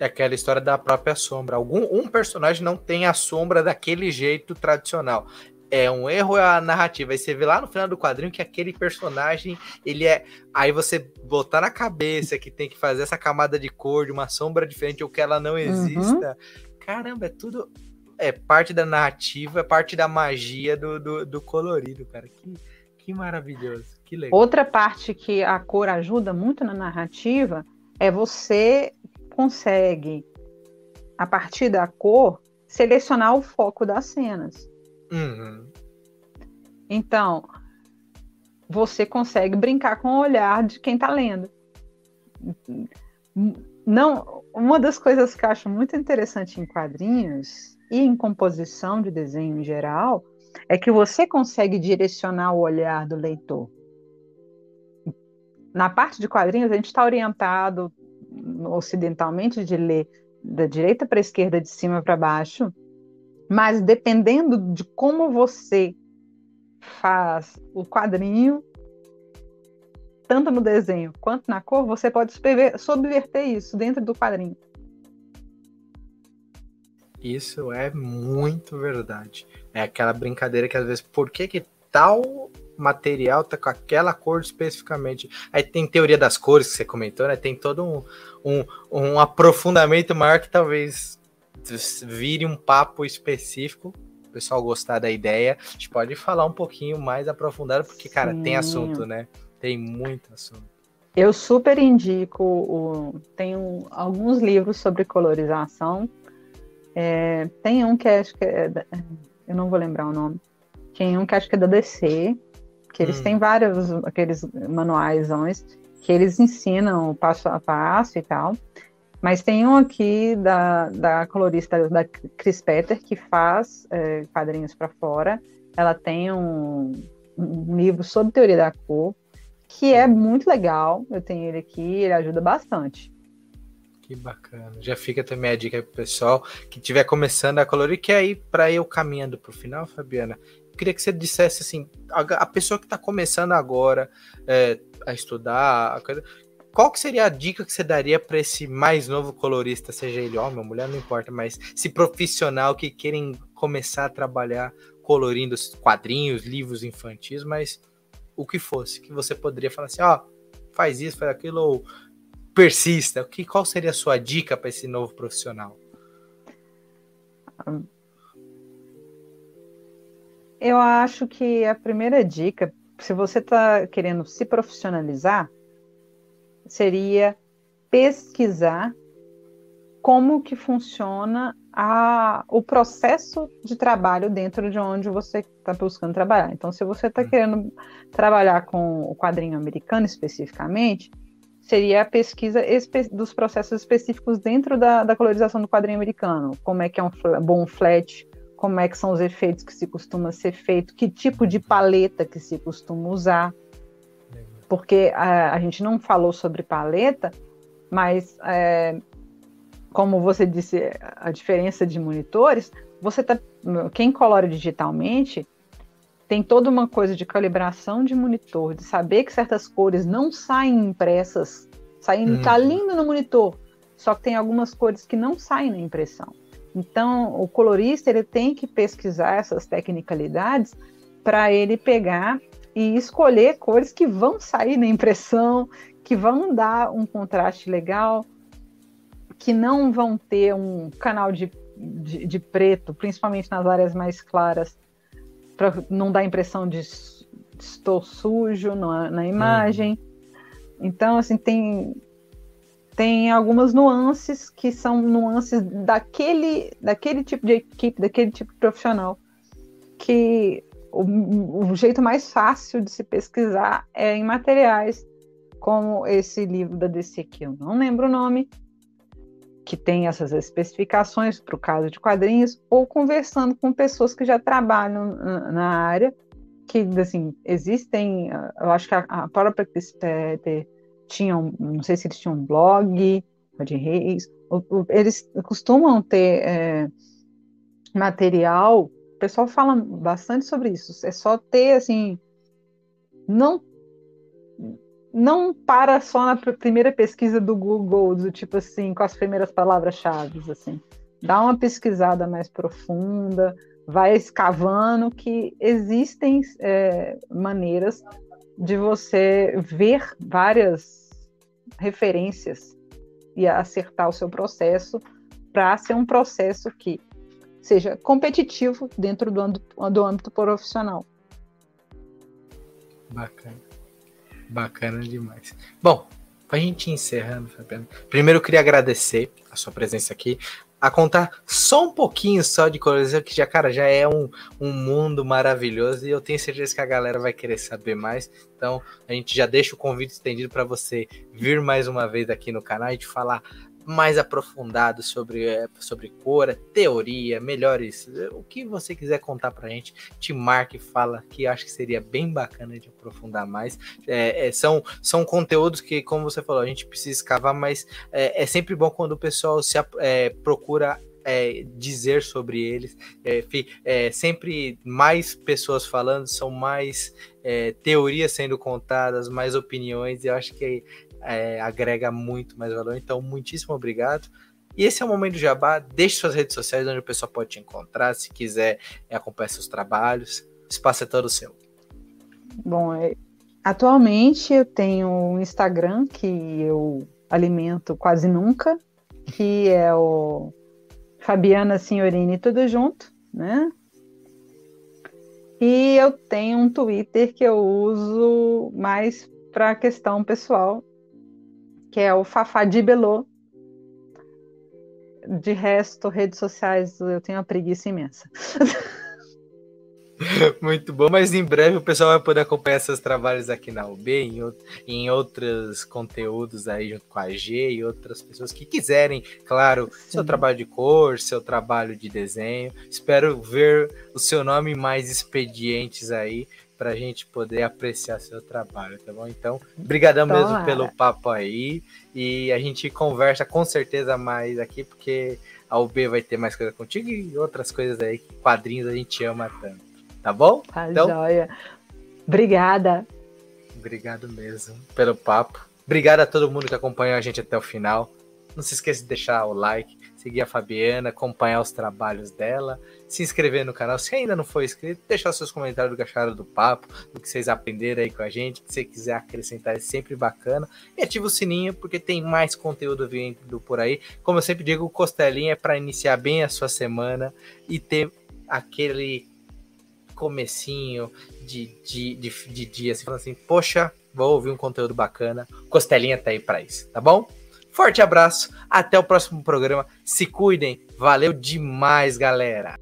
Speaker 1: É aquela história da própria sombra. Algum um personagem não tem a sombra daquele jeito tradicional. É um erro a narrativa. Aí você vê lá no final do quadrinho que aquele personagem, ele é. Aí você botar na cabeça que tem que fazer essa camada de cor de uma sombra diferente ou que ela não uhum. exista. Uhum. Caramba, é tudo é parte da narrativa, é parte da magia do, do, do colorido, cara. Que, que maravilhoso, que legal.
Speaker 2: Outra parte que a cor ajuda muito na narrativa é você consegue, a partir da cor, selecionar o foco das cenas.
Speaker 1: Uhum.
Speaker 2: Então, você consegue brincar com o olhar de quem está lendo. Não, uma das coisas que eu acho muito interessante em quadrinhos e em composição de desenho em geral, é que você consegue direcionar o olhar do leitor. Na parte de quadrinhos, a gente está orientado ocidentalmente de ler da direita para a esquerda, de cima para baixo, mas dependendo de como você faz o quadrinho, tanto no desenho quanto na cor, você pode subverter isso dentro do quadrinho.
Speaker 1: Isso é muito verdade. É aquela brincadeira que às vezes, por que que tal material tá com aquela cor especificamente? Aí tem teoria das cores que você comentou, né? Tem todo um, um, um aprofundamento maior que talvez vire um papo específico. O pessoal gostar da ideia, a gente pode falar um pouquinho mais aprofundado, porque, cara, Sim. tem assunto, né? Tem muito assunto.
Speaker 2: Eu super indico, o, tenho alguns livros sobre colorização é, tem um que acho que é, eu não vou lembrar o nome. Tem um que acho que é da DC, que eles hum. têm vários aqueles manuais que eles ensinam passo a passo e tal. Mas tem um aqui da, da colorista da Chris Petter que faz é, quadrinhos para fora. Ela tem um, um livro sobre teoria da cor que é muito legal. Eu tenho ele aqui, ele ajuda bastante.
Speaker 1: Que bacana. Já fica também a dica aí pro pessoal que estiver começando a colorir, que aí, para eu caminhando pro final, Fabiana, eu queria que você dissesse assim, a, a pessoa que está começando agora é, a estudar, a, qual que seria a dica que você daria para esse mais novo colorista, seja ele homem ou mulher, não importa, mas se profissional que querem começar a trabalhar colorindo quadrinhos, livros infantis, mas o que fosse, que você poderia falar assim, ó, oh, faz isso, faz aquilo, ou persista. Que, qual seria a sua dica para esse novo profissional?
Speaker 2: Eu acho que a primeira dica, se você está querendo se profissionalizar, seria pesquisar como que funciona a, o processo de trabalho dentro de onde você está buscando trabalhar. Então, se você está hum. querendo trabalhar com o quadrinho americano especificamente, seria a pesquisa dos processos específicos dentro da, da, colorização do quadrinho americano. Como é que é um bom flat, como é que são os efeitos que se costuma ser feito, que tipo de paleta que se costuma usar. Porque a, a gente não falou sobre paleta, mas é, como você disse, a diferença de monitores, você tá, quem colore digitalmente tem toda uma coisa de calibração de monitor, de saber que certas cores não saem impressas, saindo, hum. tá lindo no monitor, só que tem algumas cores que não saem na impressão. Então, o colorista ele tem que pesquisar essas tecnicalidades para ele pegar e escolher cores que vão sair na impressão, que vão dar um contraste legal, que não vão ter um canal de, de, de preto, principalmente nas áreas mais claras, para não dar a impressão de estou sujo na, na imagem. Uhum. Então, assim, tem, tem algumas nuances que são nuances daquele, daquele tipo de equipe, daquele tipo de profissional, que o, o jeito mais fácil de se pesquisar é em materiais como esse livro da DC aqui, eu não lembro o nome, que tem essas especificações para o caso de quadrinhos, ou conversando com pessoas que já trabalham na área, que assim, existem, eu acho que a, a própria Crispeter tinha, um, não sei se eles tinham um blog, de Reis, eles costumam ter é, material, pessoal fala bastante sobre isso, é só ter, assim, não não para só na primeira pesquisa do Google, do tipo assim, com as primeiras palavras-chave, assim. Dá uma pesquisada mais profunda, vai escavando que existem é, maneiras de você ver várias referências e acertar o seu processo para ser um processo que seja competitivo dentro do âmbito, do âmbito profissional.
Speaker 1: Bacana. Bacana demais. Bom, pra gente ir encerrando, Fabiano, primeiro eu queria agradecer a sua presença aqui, a contar só um pouquinho só de colorização, que já, cara, já é um, um mundo maravilhoso e eu tenho certeza que a galera vai querer saber mais. Então, a gente já deixa o convite estendido para você vir mais uma vez aqui no canal e te falar mais aprofundado sobre, eh, sobre cor, teoria, melhores, eh, o que você quiser contar pra gente, te marque e fala que acho que seria bem bacana de aprofundar mais. É, é, são, são conteúdos que, como você falou, a gente precisa escavar, mas é, é sempre bom quando o pessoal se é, procura é, dizer sobre eles. É, é, sempre mais pessoas falando, são mais é, teorias sendo contadas, mais opiniões, e eu acho que é, agrega muito mais valor. Então, muitíssimo obrigado. E esse é o momento do jabá. Deixe suas redes sociais onde o pessoal pode te encontrar, se quiser acompanhar seus trabalhos. O espaço é todo seu.
Speaker 2: Bom, é, atualmente eu tenho um Instagram que eu alimento quase nunca, que é o Fabiana Signorini tudo junto, né? E eu tenho um Twitter que eu uso mais para questão pessoal, que é o Fafá de Belô. De resto, redes sociais, eu tenho uma preguiça imensa.
Speaker 1: Muito bom, mas em breve o pessoal vai poder acompanhar seus trabalhos aqui na UB, em, em outros conteúdos aí junto com a G e outras pessoas que quiserem, claro, Sim. seu trabalho de cor, seu trabalho de desenho. Espero ver o seu nome mais expedientes aí para a gente poder apreciar seu trabalho, tá bom? Então, brigadão mesmo pelo papo aí e a gente conversa com certeza mais aqui, porque a UB vai ter mais coisa contigo e outras coisas aí, quadrinhos a gente ama tanto, tá bom?
Speaker 2: Tá então, joia. Obrigada.
Speaker 1: Obrigado mesmo pelo papo Obrigado a todo mundo que acompanhou a gente até o final. Não se esqueça de deixar o like, seguir a Fabiana, acompanhar os trabalhos dela, se inscrever no canal. Se ainda não for inscrito, deixar seus comentários do que acharam do papo, do que vocês aprenderam aí com a gente, que você quiser acrescentar é sempre bacana. E ativa o sininho, porque tem mais conteúdo vindo por aí. Como eu sempre digo, o Costelinha é para iniciar bem a sua semana e ter aquele comecinho de, de, de, de dia, assim, falando assim, poxa, vou ouvir um conteúdo bacana. Costelinha tá aí para isso, tá bom? Forte abraço, até o próximo programa. Se cuidem, valeu demais, galera.